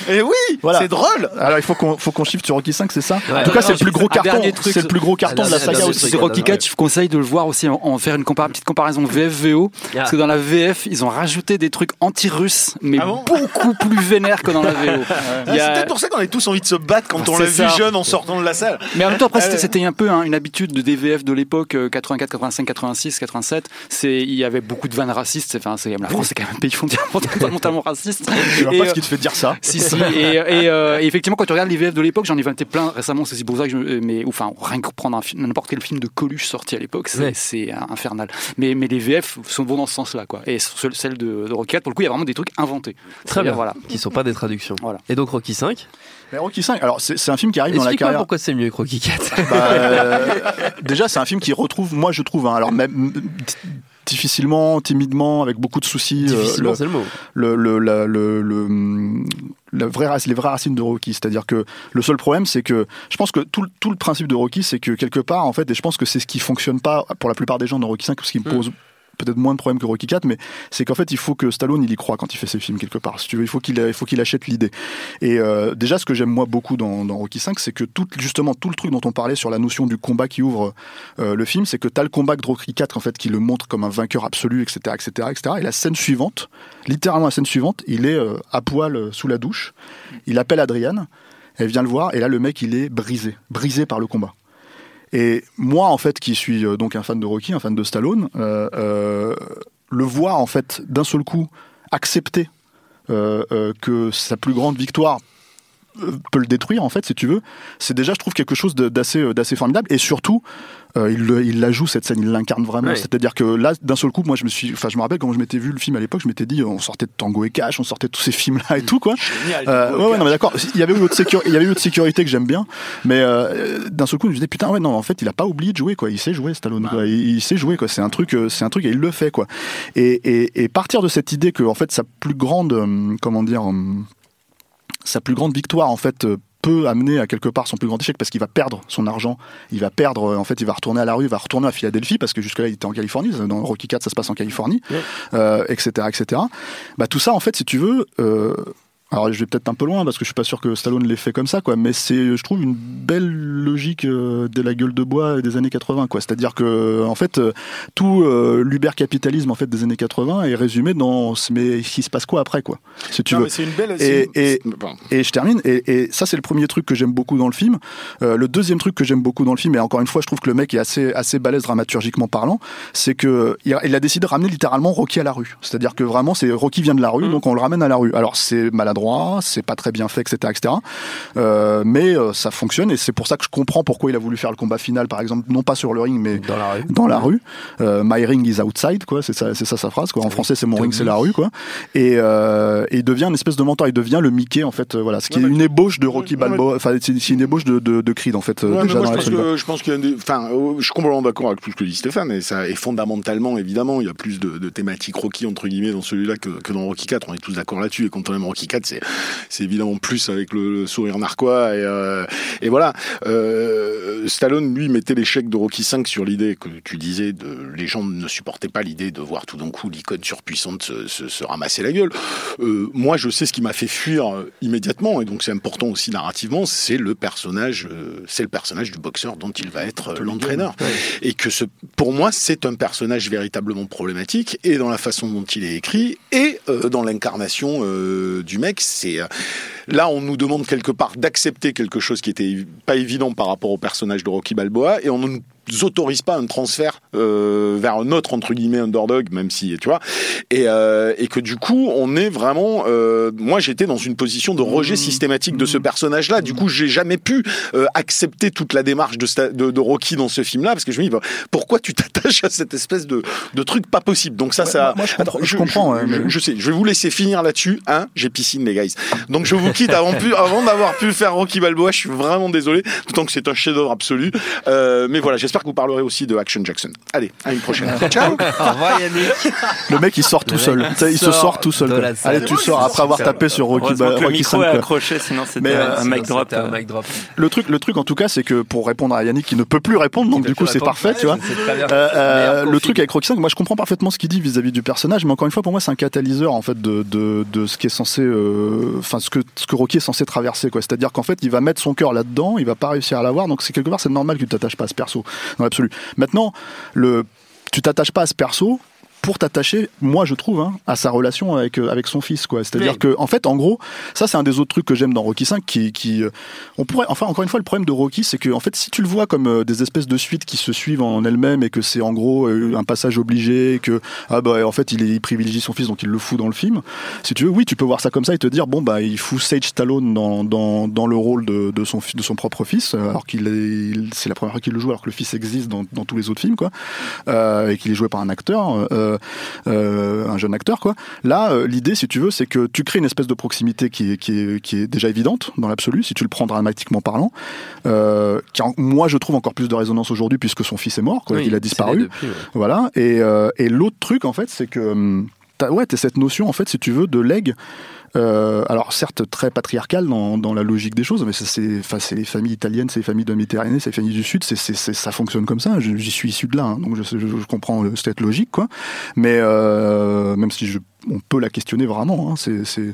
Et oui, voilà. c'est drôle. Alors il faut qu'on faut qu'on shift sur Rocky 5, c'est ça? Ouais. En tout cas, c'est le plus gros carton. C'est le plus gros carton de la saga aussi. Sur Rocky 4, je vous conseille de le voir aussi, en faire une petite comparaison VF-VO, parce que dans la VF, ils ont rajouté des trucs anti-russes, mais ah beaucoup plus vénères que dans la VO. <laughs> C'est peut-être pour ça qu'on est tous envie de se battre quand on l'a vu jeune en sortant de la salle. Mais en même temps, après, c'était un peu hein, une habitude de DVF de l'époque, 84, 85, 86, 87. C'est, il y avait beaucoup de vannes racistes. Enfin, c'est, la France, c'est quand même un pays fondamentalement raciste. Je vois pas ce qui te fait dire ça. Si, si. Et, et, euh, et, effectivement, quand tu regardes les VF de l'époque, j'en ai inventé plein récemment. C'est pour ça que je, mais, enfin, rien que prendre n'importe quel film de Coluche sorti à l'époque, c'est, ouais. infernal. Mais, mais les VF sont bons dans ce sens-là, quoi. Et celle de, de Rocky 4, pour le coup, il y a vraiment des trucs inventés. Très bien. Voilà. Qui sont pas des traductions. Voilà. Et donc Rocky 5 mais Rocky 5, alors c'est un film qui arrive dans la carrière. pourquoi c'est mieux que Rocky 4 bah, euh, Déjà, c'est un film qui retrouve, moi je trouve, hein, alors même difficilement, timidement, avec beaucoup de soucis. Difficilement, euh, c'est le mot. Le, le, le, le, le la vraie, les vraies racines de Rocky. C'est-à-dire que le seul problème, c'est que je pense que tout, tout le principe de Rocky, c'est que quelque part, en fait, et je pense que c'est ce qui fonctionne pas pour la plupart des gens dans Rocky 5, ce qui me pose peut-être moins de problèmes que Rocky 4, mais c'est qu'en fait, il faut que Stallone, il y croit quand il fait ses films quelque part. Il faut qu'il, achète l'idée. Et euh, déjà, ce que j'aime moi beaucoup dans, Rocky 5, c'est que tout, justement, tout le truc dont on parlait sur la notion du combat qui ouvre euh, le film, c'est que tu as le combat de Rocky 4, en fait, qui le montre comme un vainqueur absolu, etc., etc., etc. Et la scène suivante, littéralement la scène suivante, il est euh, à poil sous la douche, il appelle Adriane, elle vient le voir, et là, le mec, il est brisé, brisé par le combat. Et moi, en fait, qui suis euh, donc un fan de Rocky, un fan de Stallone, euh, euh, le voir en fait d'un seul coup accepter que sa plus grande victoire peut le détruire en fait si tu veux c'est déjà je trouve quelque chose d'assez d'assez formidable et surtout euh, il, il, la joue cette scène, il l'incarne vraiment. C'est-à-dire que là, d'un seul coup, moi, je me suis, enfin, je me rappelle quand je m'étais vu le film à l'époque, je m'étais dit, on sortait de Tango et Cash, on sortait de tous ces films-là et tout, quoi. Génial, euh, ouais, ouais, non, mais d'accord. Il y avait eu autre sécurité, il y avait eu autre sécurité que j'aime bien, mais euh, d'un seul coup, je me disais, putain, ouais, non, en fait, il a pas oublié de jouer, quoi. Il sait jouer, Stallone, quoi. Il, il, sait jouer, quoi. C'est un truc, euh, c'est un truc, et il le fait, quoi. Et, et, et partir de cette idée que, en fait, sa plus grande, euh, comment dire, sa plus grande victoire, en fait, peut amener à quelque part son plus grand échec parce qu'il va perdre son argent, il va perdre, en fait, il va retourner à la rue, il va retourner à Philadelphie parce que jusque-là il était en Californie, dans Rocky 4 ça se passe en Californie, ouais. euh, etc., etc. Bah tout ça, en fait, si tu veux, euh, alors je vais peut-être un peu loin parce que je suis pas sûr que Stallone l'ait fait comme ça, quoi. Mais c'est, je trouve, une belle logique euh, de la gueule de bois des années 80, quoi. C'est-à-dire que, en fait, euh, tout euh, l'uber-capitalisme en fait des années 80 est résumé dans mais il se passe quoi après, quoi. Si tu non, veux. C'est une belle. Et, et, et, je termine. Et, et ça, c'est le premier truc que j'aime beaucoup dans le film. Euh, le deuxième truc que j'aime beaucoup dans le film, et encore une fois, je trouve que le mec est assez assez balèze dramaturgiquement parlant, c'est que il a décidé de ramener littéralement Rocky à la rue. C'est-à-dire que vraiment, c'est Rocky vient de la rue, mmh. donc on le ramène à la rue. Alors c'est maladroit maladroit, c'est pas très bien fait, etc., etc. Euh, mais euh, ça fonctionne et c'est pour ça que je comprends pourquoi il a voulu faire le combat final, par exemple, non pas sur le ring, mais dans la rue. Dans la rue. Euh, my ring is outside, quoi. C'est ça, c'est ça sa phrase, quoi. En français, c'est mon ring, c'est la rue, quoi. Et, euh, il devient une espèce de mentor. Il devient le Mickey, en fait. voilà, ce qui est une ébauche de Rocky Balboa. Enfin, c'est une ébauche de, de, de Creed, en fait. déjà moi, je, pense que, je pense qu'il y a des, enfin, je suis complètement d'accord avec tout ce que dit Stéphane. Et ça, est fondamentalement, évidemment, il y a plus de, de thématiques Rocky entre guillemets dans celui-là que, que dans Rocky 4. On est tous d'accord là-dessus. Et quand on aime Rocky 4, c'est, c'est évidemment plus avec le, sourire narquois. Et, euh, et voilà. Euh, Stallone, lui, mettait l'échec de Rocky 5 sur l'idée que tu disais de, les gens ne supportaient pas l'idée de voir tout d'un coup l'icône surpuissante se, se, se, ramasser la gueule. Euh, moi, je sais ce qui m'a fait fuir immédiatement, et donc c'est important aussi narrativement, c'est le personnage, c'est le personnage du boxeur dont il va être l'entraîneur. Et que ce, pour moi, c'est un personnage véritablement problématique, et dans la façon dont il est écrit, et dans l'incarnation du mec, c'est là on nous demande quelque part d'accepter quelque chose qui était pas évident par rapport au personnage de Rocky Balboa, et on nous autorise pas un transfert euh, vers un autre entre guillemets underdog, même si tu vois, et, euh, et que du coup on est vraiment, euh, moi j'étais dans une position de rejet mmh. systématique de ce mmh. personnage-là. Du coup j'ai jamais pu euh, accepter toute la démarche de, de, de Rocky dans ce film-là parce que je me dis bah, pourquoi tu t'attaches à cette espèce de, de truc pas possible? Donc ça, ça, moi, je, comprends. Je, sais, je vais vous laisser finir là-dessus. Hein, j'ai piscine les guys. Donc je vous quitte avant, avant d'avoir pu faire Rocky Balboa. Je suis vraiment désolé, d'autant que c'est un chef-d'œuvre absolu. Euh, mais voilà, j'espère j'espère que vous parlerez aussi de Action Jackson. Allez, à une prochaine. <laughs> Ciao. Au revoir Yannick. Le mec il sort tout seul. Il, se sort tout seul. Allez, tu sors après avoir tapé sur Rocky. Le micro est accroché, sinon c'était un, mic drop. un mic drop. Le truc, le truc en tout cas, c'est que pour répondre à Yannick qui ne peut plus répondre, donc du coup c'est parfait, tu vois. Euh, euh, le truc avec Rocky 5, moi je comprends parfaitement ce qu'il dit vis-à-vis du personnage, mais encore une fois pour moi c'est un catalyseur en fait de de de ce qui est censé, euh, enfin ce que ce que Rocky est censé traverser quoi. C'est-à-dire qu'en fait il va mettre son cœur là-dedans, il va pas réussir à l'avoir, donc c'est quelque part c'est normal que tu t'attaches pas à ce perso dans l'absolu. Maintenant, le, tu t'attaches pas à ce perso pour t'attacher, moi je trouve, hein, à sa relation avec euh, avec son fils, quoi. C'est-à-dire que, en fait, en gros, ça c'est un des autres trucs que j'aime dans Rocky 5, qui, qui, euh, on pourrait, enfin encore une fois, le problème de Rocky, c'est que en fait, si tu le vois comme euh, des espèces de suites qui se suivent en elles-mêmes et que c'est en gros un passage obligé, que ah bah en fait il, privilégie son fils donc il le fout dans le film. Si tu veux, oui, tu peux voir ça comme ça et te dire bon bah il fout Sage Stallone dans dans, dans le rôle de, de son de son propre fils, alors qu'il est, c'est la première fois qu'il le joue alors que le fils existe dans, dans tous les autres films quoi, euh, et qu'il est joué par un acteur. Euh, euh, un jeune acteur quoi. Là, euh, l'idée, si tu veux, c'est que tu crées une espèce de proximité qui est, qui est, qui est déjà évidente dans l'absolu, si tu le prends dramatiquement parlant, euh, qui moi je trouve encore plus de résonance aujourd'hui puisque son fils est mort, quoi, il a disparu, voilà. Et, euh, et l'autre truc en fait, c'est que hum, ouais, t'as cette notion en fait, si tu veux, de leg euh, alors certes très patriarcal dans, dans, la logique des choses, mais c'est enfin, les familles italiennes, c'est les familles de Méditerranée, c'est les familles du Sud, c'est ça fonctionne comme ça. J'y suis issu de là, hein, donc je, je, je comprends cette logique, quoi. Mais euh, même si je on peut la questionner vraiment. Hein, c'est,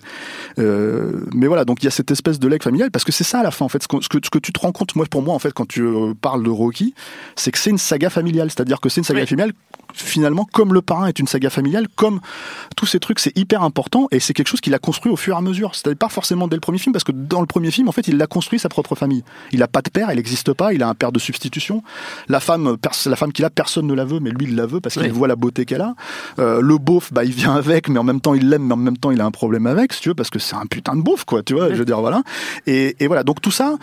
euh, mais voilà, donc il y a cette espèce de leg familial parce que c'est ça à la fin en fait. Ce que, ce que, tu te rends compte, moi pour moi en fait, quand tu euh, parles de Rocky, c'est que c'est une saga familiale, c'est-à-dire que c'est une saga familiale finalement comme le parrain est une saga familiale, comme tous ces trucs, c'est hyper important et c'est quelque chose qu'il a construit au fur et à mesure. C'est-à-dire pas forcément dès le premier film parce que dans le premier film en fait, il a construit sa propre famille. Il a pas de père, il n'existe pas, il a un père de substitution. La femme, la femme qu'il a, personne ne la veut, mais lui il la veut parce qu'il voit la beauté qu'elle a. Euh, le beauf, bah il vient avec, mais en même temps il l'aime, mais en même temps il a un problème avec, si tu veux, parce que c'est un putain de bouffe, quoi, tu vois, je veux dire, voilà. Et, et voilà, donc tout ça,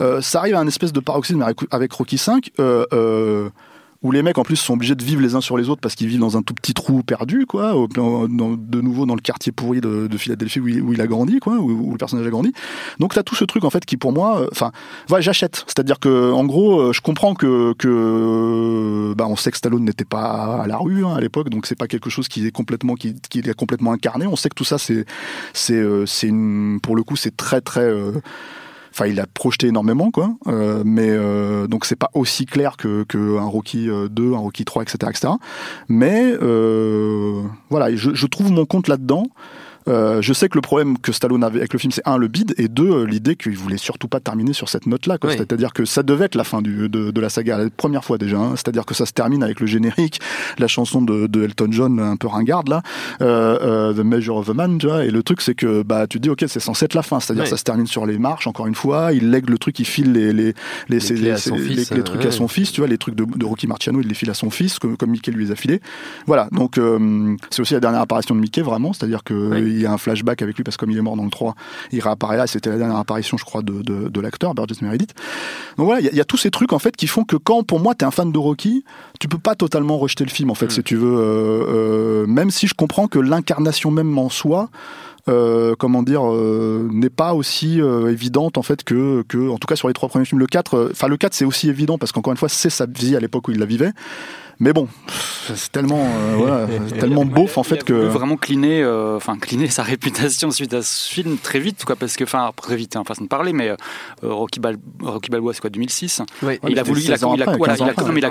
euh, ça arrive à un espèce de paroxysme avec, Rocky 5. Euh, euh, où les mecs en plus sont obligés de vivre les uns sur les autres parce qu'ils vivent dans un tout petit trou perdu, quoi, de nouveau dans le quartier pourri de, de Philadelphie où il, a grandi, quoi, où, le personnage a grandi. Donc t'as tout ce truc en fait qui pour moi, euh, enfin, voilà, j'achète. C'est-à-dire que en gros, euh, je comprends que que bah on sait que Stallone n'était pas à la rue hein, à l'époque, donc c'est pas quelque chose qui est complètement qui, est complètement incarné. On sait que tout ça c'est c'est euh, c'est une pour le coup c'est très très Enfin, il a projeté énormément, quoi. Euh, mais euh, donc c'est pas aussi clair que, que un Rocky 2, euh, un Rocky 3, etc., etc. Mais euh, voilà, je, je trouve mon compte là-dedans. Euh, je sais que le problème que Stallone avait avec le film, c'est un le bide et deux euh, l'idée qu'il voulait surtout pas terminer sur cette note-là. C'est-à-dire que ça devait être la fin du, de, de, la saga, la première fois déjà. Hein. C'est-à-dire que ça se termine avec le générique, la chanson de, de Elton John un peu ringarde là, euh, euh, The Measure of a Man, tu vois. Et le truc c'est que bah tu te dis ok c'est censé être la fin, c'est-à-dire ça se termine sur les marches encore une fois. Il lègue le truc, il file les les les, les, les, trucs à son fils, tu vois, les trucs de, de, Rocky Marciano, il les file à son fils comme, comme Mickey lui les a filés. Voilà donc c'est aussi la dernière apparition de Mickey vraiment, c'est-à-dire que qu'il y a un flashback avec lui parce que comme il est mort dans le 3, il réapparaît là. C'était la dernière apparition, je crois, de, de, de l'acteur Burgess Meredith. Donc voilà, il y, a tous ces trucs en fait qui font que quand pour moi t'es un fan de Rocky, tu peux pas totalement rejeter le film en fait, mm. si tu veux. Euh, euh, même si je comprends que l'incarnation même en soi. Euh, comment dire, euh, n'est pas aussi euh, évidente en fait que, que, en tout cas sur les trois premiers films. Le 4, enfin le 4 c'est aussi évident parce qu'encore une fois c'est sa vie à l'époque où il la vivait. Mais bon, c'est tellement, euh, <laughs> tellement beauf en fait que vraiment cliner, euh, enfin cliner sa réputation suite à ce film très vite, quoi, parce que enfin très vite, hein, façon de parler, mais euh, Rocky, Balboa, c'est quoi, 2006 Il a voulu, il a,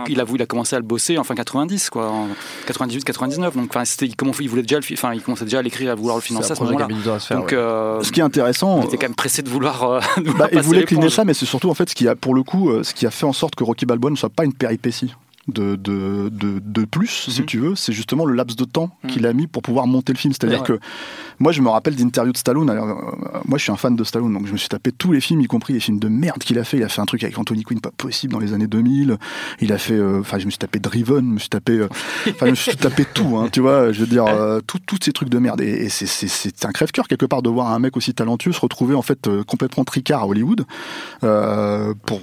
il a commencé à le bosser en fin 90, quoi, en 98, 99. Donc enfin, c'était, comment il voulait déjà, enfin, il commençait déjà à l'écrire, à vouloir le financer à ce moment-là. Donc, ce qui est intéressant, il était quand même pressé de vouloir. <laughs> bah, il voulait cliner ça, mais c'est surtout en fait ce qui a, pour le coup, ce qui a fait en sorte que Rocky Balboa ne soit pas une péripétie de, de, de, plus, si mhm. tu veux, c'est justement le laps de temps mhm. qu'il a mis pour pouvoir monter le film. C'est-à-dire que moi, je me rappelle d'interviews de Stallone. Alors, euh, moi, je suis un fan de Stallone, donc je me suis tapé tous les films, y compris les films de merde qu'il a fait. Il a fait un truc avec Anthony Quinn, pas possible, dans les années 2000. Il a fait, euh, enfin, je me suis tapé Driven, je me suis tapé, euh, enfin, je me suis tapé tout, hein, tu vois. Je veux dire, tous ces trucs de merde. Et, c'est un crève-cœur quelque part de voir un mec aussi talentueux se retrouver en fait complètement tricard à Hollywood pour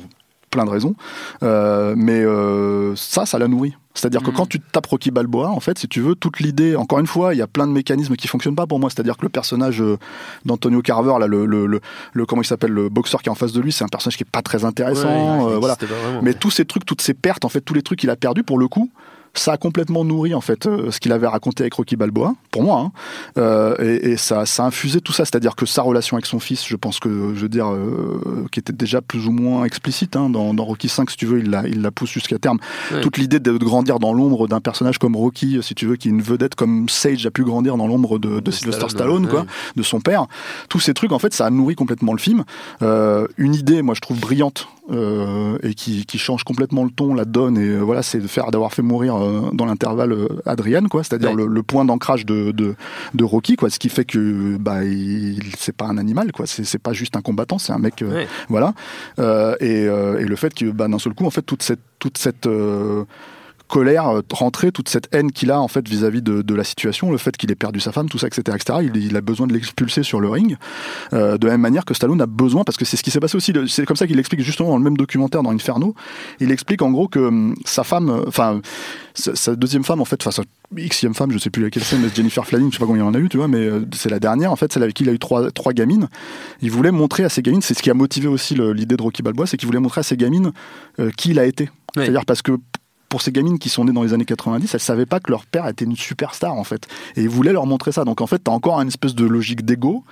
plein de raisons. Euh, mais euh, ça, ça l'a nourri. C'est-à-dire que mm. quand tu tapes Rocky Balboa, en fait, si tu veux, toute l'idée, encore une fois, il y a plein de mécanismes qui fonctionnent pas pour moi. C'est-à-dire que le personnage euh, d'Antonio Carver, là, le, le, le, comment il s'appelle, le boxeur qui est en face de lui, c'est un personnage qui est pas très intéressant. voilà. Mais tous ces trucs, toutes ces pertes, en fait, tous les trucs qu'il a perdus, pour le coup, ça a complètement nourri en fait euh, ce qu'il avait raconté avec Rocky Balboa, pour moi, hein. euh, et, ça, ça a infusé tout ça, c'est-à-dire que sa relation avec son fils, je pense que, je veux dire, euh, qui était déjà plus ou moins explicite hein, dans, Rocky 5, si tu veux, il la, il la pousse jusqu'à terme. Toute l'idée de, grandir dans l'ombre d'un personnage comme Rocky, si tu veux, qui est une vedette comme Sage a pu grandir dans l'ombre de, de, Sylvester Stallone, quoi, de son père. Tous ces trucs, en fait, ça a nourri complètement le film. une idée, moi, je trouve brillante et qui, qui, change complètement le ton, la donne, et voilà, c'est de faire d'avoir fait mourir euh, dans l'intervalle Adrienne, quoi, c'est-à-dire le, le, point d'ancrage de, de, de, Rocky, quoi, ce qui fait que bah il, c'est pas un animal, quoi, c'est, c'est pas juste un combattant, c'est un mec, voilà, et, et, le fait que bah, d'un seul coup, en fait, toute cette toute cette colère euh, rentrer, toute cette haine qu'il a en fait vis-à-vis de, de, la situation, le fait qu'il ait perdu sa femme, tout ça, etc., etc. Il, il a besoin de l'expulser sur le ring, euh, de la même manière que Stallone a besoin, parce que c'est ce qui s'est passé aussi. C'est comme ça qu'il explique justement dans le même documentaire dans Inferno. Il explique en gros que hum, sa femme, euh, enfin sa deuxième femme en fait, enfin sa xème femme, je sais plus laquelle c'est, mais Jennifer Flanagan, je sais pas combien il en a eu, tu vois, mais c'est la dernière en fait, celle avec qui il a eu trois trois gamines. Il voulait montrer à ses gamines, c'est ce qui a motivé aussi l'idée de Rocky Balboa, c'est qu'il voulait montrer à ses gamines qui il a été. C'est-à-dire parce que pour ces gamines qui sont nées dans les années 90, elles savaient pas que leur père était une superstar en fait, et ils voulaient leur montrer ça. Donc en fait, t'as encore une espèce de logique d'ego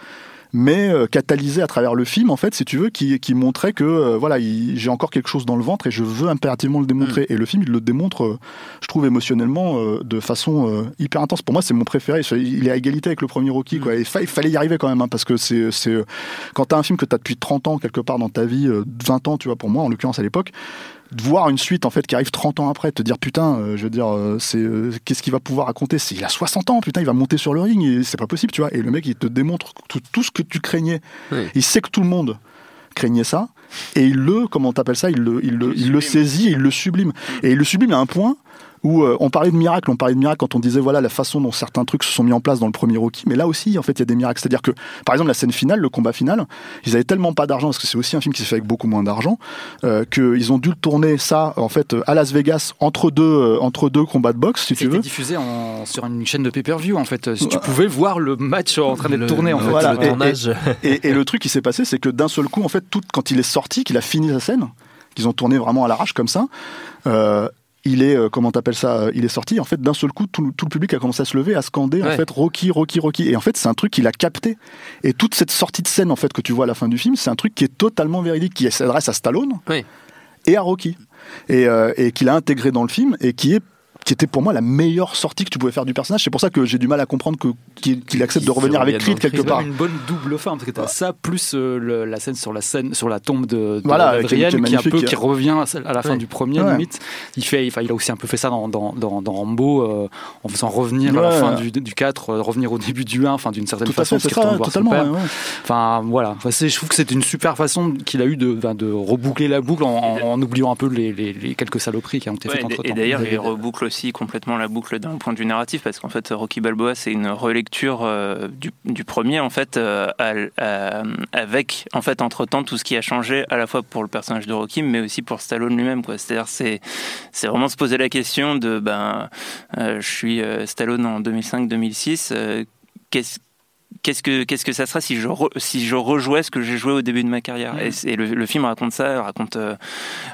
mais euh, catalysé à travers le film en fait si tu veux qui, qui montrait que euh, voilà j'ai encore quelque chose dans le ventre et je veux impérativement le démontrer mm. et le film il le démontre euh, je trouve émotionnellement de façon hyper intense pour moi c'est mon préféré il est à égalité avec le premier Rocky quoi mm. et il fallait y arriver quand même hein, parce que c'est c'est quand t'as un film que t'as depuis 30 ans quelque part dans ta vie 20 ans tu vois pour moi en l'occurrence à l'époque de voir une suite en fait qui arrive 30 ans après, te dire putain, euh, je veux dire, euh, c'est euh, qu'est-ce qu'il va pouvoir raconter? Il a 60 ans, putain, il va monter sur le ring et c'est pas possible, tu vois. Et le mec, il te démontre tout, ce que tu craignais. Il sait que tout le monde craignait ça et il le, comment t'appelles ça? Il le, il le, il le saisit, il le sublime. Et il le sublime à un point où euh, on parlait de miracles, on parlait de miracles quand on disait voilà la façon dont certains trucs se sont mis en place dans le premier Rocky, mais là aussi en fait il y a des miracles, c'est-à-dire que par exemple la scène finale, le combat final, ils avaient tellement pas d'argent parce que c'est aussi un film qui s'est fait avec beaucoup moins d'argent euh, qu'ils ont dû le tourner ça en fait à Las Vegas entre deux euh, entre deux combats de boxe si tu veux. diffusé sur une chaîne de pay-per-view en fait, si tu pouvais voir le match en train d'être tourné en fait. Voilà, et, et, le truc qui s'est passé, c'est que d'un seul coup en fait tout quand il est sorti, qu'il a fini sa scène, qu'ils ont tourné vraiment à l'arrache comme ça. Euh, il est euh, comment t'appelles ça euh, il est sorti en fait d'un seul coup tout, le public a commencé à se lever à scander en fait Rocky Rocky Rocky. Et en fait c'est un truc qu'il a capté. Et toute cette sortie de scène en fait que tu vois à la fin du film c'est un truc qui est totalement véridique qui s'adresse à Stallone et à Rocky. Et, euh, et qu'il a intégré dans le film et qui est qui était pour moi la meilleure sortie que tu pouvais faire du personnage. C'est pour ça que j'ai du mal à comprendre que, qu'il, accepte de revenir avec Creed quelque part. une bonne double fin parce que t'as ça plus euh, la scène sur la scène sur la tombe de, de voilà, qui, est qui, un peu qui revient à la fin du premier limite. Il fait, il a aussi un peu fait ça dans, dans, dans, Rambo euh, en faisant revenir à la fin du, du 4, euh, revenir au début du 1, enfin d'une certaine façon, c'est ça, totalement. Enfin voilà, enfin, je trouve que c'est une super façon qu'il a eu de, de reboucler la boucle en, en, oubliant un peu les, les, quelques saloperies qui ont été faites entre temps. Et d'ailleurs, il reboucle aussi complètement la boucle d'un point de vue narratif parce qu'en fait Rocky Balboa c'est une relecture euh, du, premier en fait euh, avec en fait entre temps tout ce qui a changé à la fois pour le personnage de Rocky mais aussi pour Stallone lui-même c'est-à-dire c'est c'est vraiment se poser la question de ben je suis Stallone en 2005-2006 qu'est-ce qu'est-ce que qu'est-ce que ça sera si je si je rejouais ce que j'ai joué au début de ma carrière mm. et, le, film raconte ça raconte euh,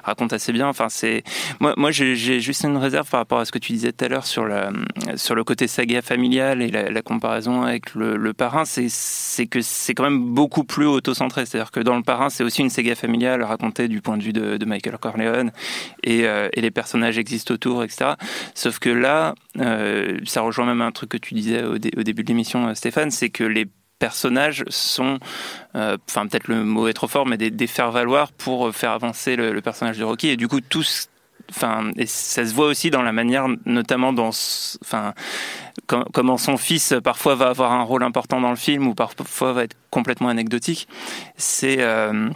raconte assez bien. Enfin c'est moi moi j'ai juste une réserve par rapport à ce que tu disais tout à l'heure sur la sur le côté saga familial et la, comparaison avec le, parrain. C'est c'est que c'est quand même beaucoup plus auto-centré. C'est-à-dire que dans le parrain c'est aussi une saga familiale racontée du point de vue de, Michael Corleone et, euh, et les personnages existent autour etc sauf que là euh, ça rejoint même un truc que tu disais au, au début de l'émission Stéphane c'est que les personnages sont, euh, enfin peut-être le mot est trop fort, mais des, faire-valoir pour faire avancer le, personnage de Rocky. Et du coup, enfin ça se voit aussi dans la manière notamment dans enfin comment son fils parfois va avoir un rôle important dans le film ou parfois va être complètement anecdotique c'est euh,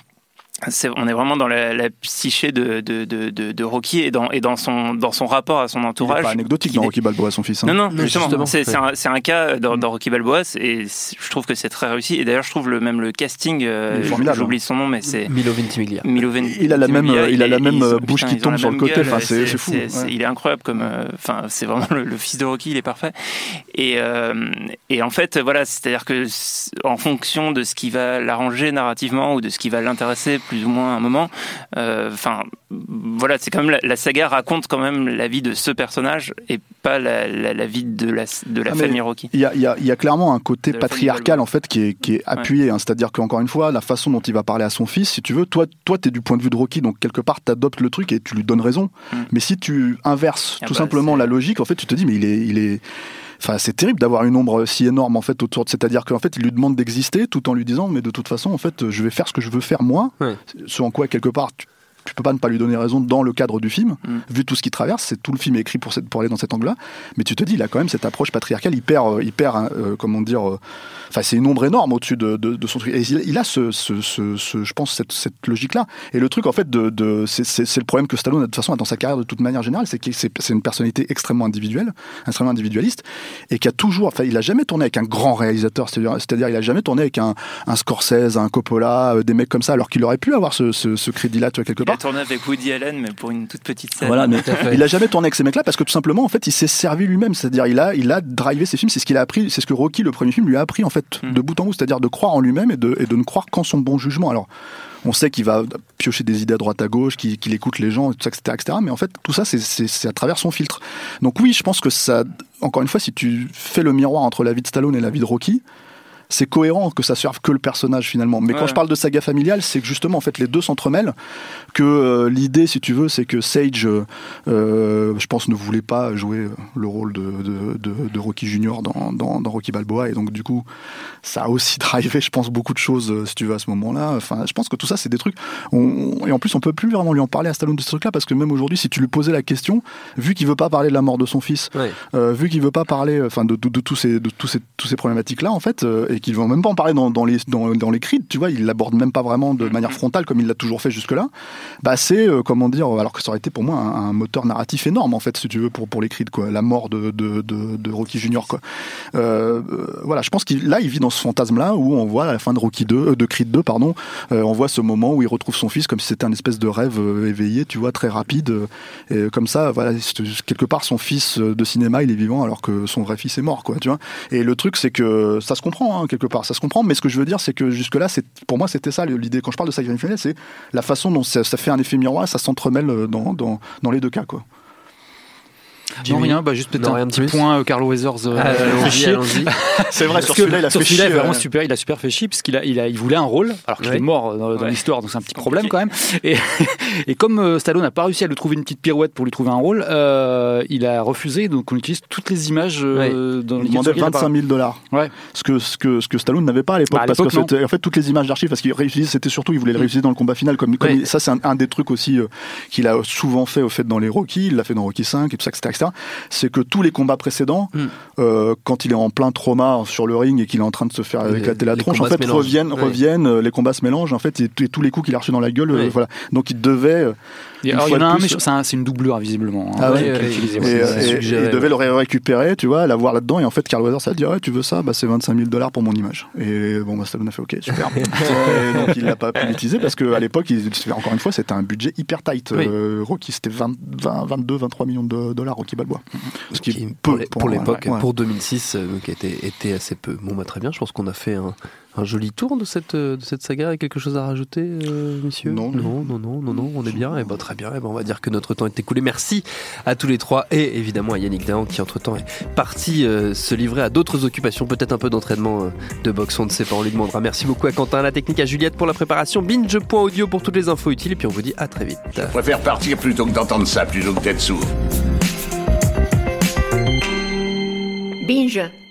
on est vraiment dans la, psyché de, de, de, de, Rocky et dans, et dans, son, dans son rapport à son entourage. Il pas anecdotique dans Rocky Balboa, son fils. Hein. Non, non, justement. C'est un, un, cas dans, dans, Rocky Balboa et je trouve que c'est très réussi. Et d'ailleurs, je trouve le, même le casting, euh, j'oublie son nom, mais c'est. Milo Ventimiglia. Milo il a la même, il, a la même bouche qui tombe sur le côté. Enfin, c'est fou. Il est incroyable comme. Euh, enfin, c'est vraiment le, fils de Rocky, il est parfait. Et, euh, et en fait, voilà, c'est-à-dire que en fonction de ce qui va l'arranger narrativement ou de ce qui va l'intéresser plus ou moins un moment. Euh, enfin, voilà, c'est quand même la, saga raconte quand même la vie de ce personnage et pas la, vie de la, de la ah, famille Rocky. Il y a, y a, clairement un côté patriarcal en fait qui est, qui est appuyé. Hein. C'est-à-dire qu'encore une fois, la façon dont il va parler à son fils, si tu veux, toi, toi, es du point de vue de Rocky, donc quelque part, tu adoptes le truc et tu lui donnes raison. Mm. Mais si tu inverses ah tout bah, simplement la logique, en fait, tu te dis, mais il est, il est Enfin, c'est terrible d'avoir une ombre si énorme en fait autour de. C'est-à-dire qu'en fait, il lui demande d'exister tout en lui disant, mais de toute façon, en fait, je vais faire ce que je veux faire moi. Ce en quoi quelque part tu peux pas ne pas lui donner raison dans le cadre du film, mm. vu tout ce qu'il traverse. C'est tout le film est écrit pour, pour aller dans cet angle-là. Mais tu te dis, il a quand même cette approche patriarcale hyper, euh, hyper, hein, euh, comment dire. Euh, enfin, c'est une ombre énorme au-dessus de, de, son truc. Et il, a ce, ce, ce, je pense, cette, cette logique-là. Et le truc, en fait, de, de c'est le problème que Stallone, de toute façon, a dans sa carrière de toute manière générale, c'est que c'est une personnalité extrêmement individuelle, extrêmement individualiste, et qui a toujours, enfin, il a jamais tourné avec un grand réalisateur. C'est-à-dire, il a jamais tourné avec un, un Scorsese, un Coppola, des mecs comme ça, alors qu'il aurait pu avoir ce, ce, crédit-là, quelque part. Il a tourné avec Woody mais pour une toute petite scène. Voilà, mais il a jamais tourné avec ces mecs-là parce que tout simplement, en fait, il s'est servi lui-même. C'est-à-dire, il a, il a drivé ses films. C'est ce qu'il a appris, c'est ce que Rocky, le premier film, lui a appris en fait mm. de bout en bout. C'est-à-dire de croire en lui-même et de, et de ne croire qu'en son bon jugement. Alors, on sait qu'il va piocher des idées à droite à gauche, qu'il écoute les gens, etc., etc. Mais en fait, tout ça, c'est à travers son filtre. Donc oui, je pense que ça, encore une fois, si tu fais le miroir entre la vie de Stallone et la vie de Rocky, c'est cohérent que ça serve que le personnage finalement. Mais quand je parle de saga familiale, c'est que justement en fait les deux s'entremêlent. Que euh, l'idée, si tu veux, c'est que Sage, euh, je pense, ne voulait pas jouer le rôle de, de, Rocky Junior dans, dans, Rocky Balboa, et donc du coup, ça a aussi <laughs> drivé, je pense, beaucoup de choses, euh, si tu veux, à ce moment-là. Enfin, je pense que tout ça, c'est des trucs. et en plus, on peut plus vraiment lui en parler à Stallone de ce truc-là, parce que même aujourd'hui, si tu lui posais la question, vu qu'il veut pas parler de la mort de son fils, vu qu'il veut pas parler, enfin, de, de, tous ces, de tous ces, tous ces problématiques-là, en fait et qu'ils vont même pas en parler dans, dans les dans, dans, tu vois, il l'aborde même pas vraiment de manière frontale comme il l'a toujours fait jusque-là. Bah c'est euh, comment dire, alors que ça aurait été pour moi un, moteur narratif énorme en fait, si tu veux, pour pour les cris, quoi, la mort de de, de, de Rocky Junior, quoi. Euh, euh, voilà, je pense qu'il là il vit dans ce fantasme-là où on voit à la fin de Rocky 2, de Creed 2, pardon, on voit ce moment où il retrouve son fils comme si c'était un espèce de rêve éveillé, tu vois, très rapide, et comme ça, voilà, quelque part son fils de cinéma il est vivant alors que son vrai fils est mort, quoi, tu vois. Et le truc c'est que ça se comprend hein, quelque part ça se comprend, mais ce que je veux dire, c'est que jusque-là, pour moi, c'était ça l'idée. Quand je parle de saga c'est la façon dont ça, fait un effet miroir, ça s'entremêle dans, dans, dans les deux cas, quoi. Non, rien, bah juste peut-être un petit point, euh, Carl Weathers. Euh, <laughs> c'est vrai, sur celui-là, il a fait chier. Est vraiment super, il a super fait chier, parce qu'il a, il a, il voulait un rôle, alors qu'il est mort dans, l'histoire, donc c'est un petit problème quand même. Et, <laughs> et comme euh, Stallone n'a pas réussi à lui trouver une petite pirouette pour lui trouver un rôle, il a refusé, donc on utilise toutes les images dans Il demandait 25 000 dollars. Ouais. Ce que, ce que, ce que Stallone n'avait pas à l'époque, bah, parce que en fait, toutes les images d'archives, parce qu'il réutilisait, c'était surtout, il voulait le réutiliser dans le combat final, comme, ça, c'est un, des trucs aussi qu'il a souvent fait, au fait, dans les Rocky, il l'a fait dans Rocky 5, et tout ça, etc., C'est que tous les combats précédents, hmm. euh, quand il est en plein trauma sur le ring et qu'il est en train de se faire éclater la tronche, en fait, reviennent, reviennent, euh, les combats se mélangent, en fait, et, tous les coups qu'il a reçus dans la gueule, euh, voilà. Donc il devait. Il y en a un, c'est une doublure visiblement. Hein, ah et, il devait le récupérer, tu vois, l'avoir là-dedans, et en fait, Carl Weathers ça dit ouais, tu veux ça, bah c'est 25 000 dollars pour mon image. Et bon, bah Stallone a fait ok, super. <laughs> donc il l'a pas pu l'utiliser parce qu'à l'époque, encore une fois, c'était un budget hyper tight. Rocky, c'était 20, 22, 23 millions de dollars Rocky Balboa. Ce qui, pour, pour l'époque, pour 2006, qui était, était assez peu. Bon, bah, très bien, je pense qu'on a fait un, un joli tour de cette, de cette saga. Et quelque chose à rajouter, euh, monsieur non non. non, non, non, non, on est bien. Et eh ben, très bien. Et eh ben, on va dire que notre temps est écoulé. Merci à tous les trois et évidemment à Yannick Dahan qui, entre-temps, est parti euh, se livrer à d'autres occupations, peut-être un peu d'entraînement euh, de boxe, on ne sait pas, on lui demandera. Merci beaucoup à Quentin, à la technique, à Juliette pour la préparation, binge.audio pour toutes les infos utiles. Et puis on vous dit à très vite. Je préfère partir plutôt que d'entendre ça, plutôt que d'être sourd. Binge.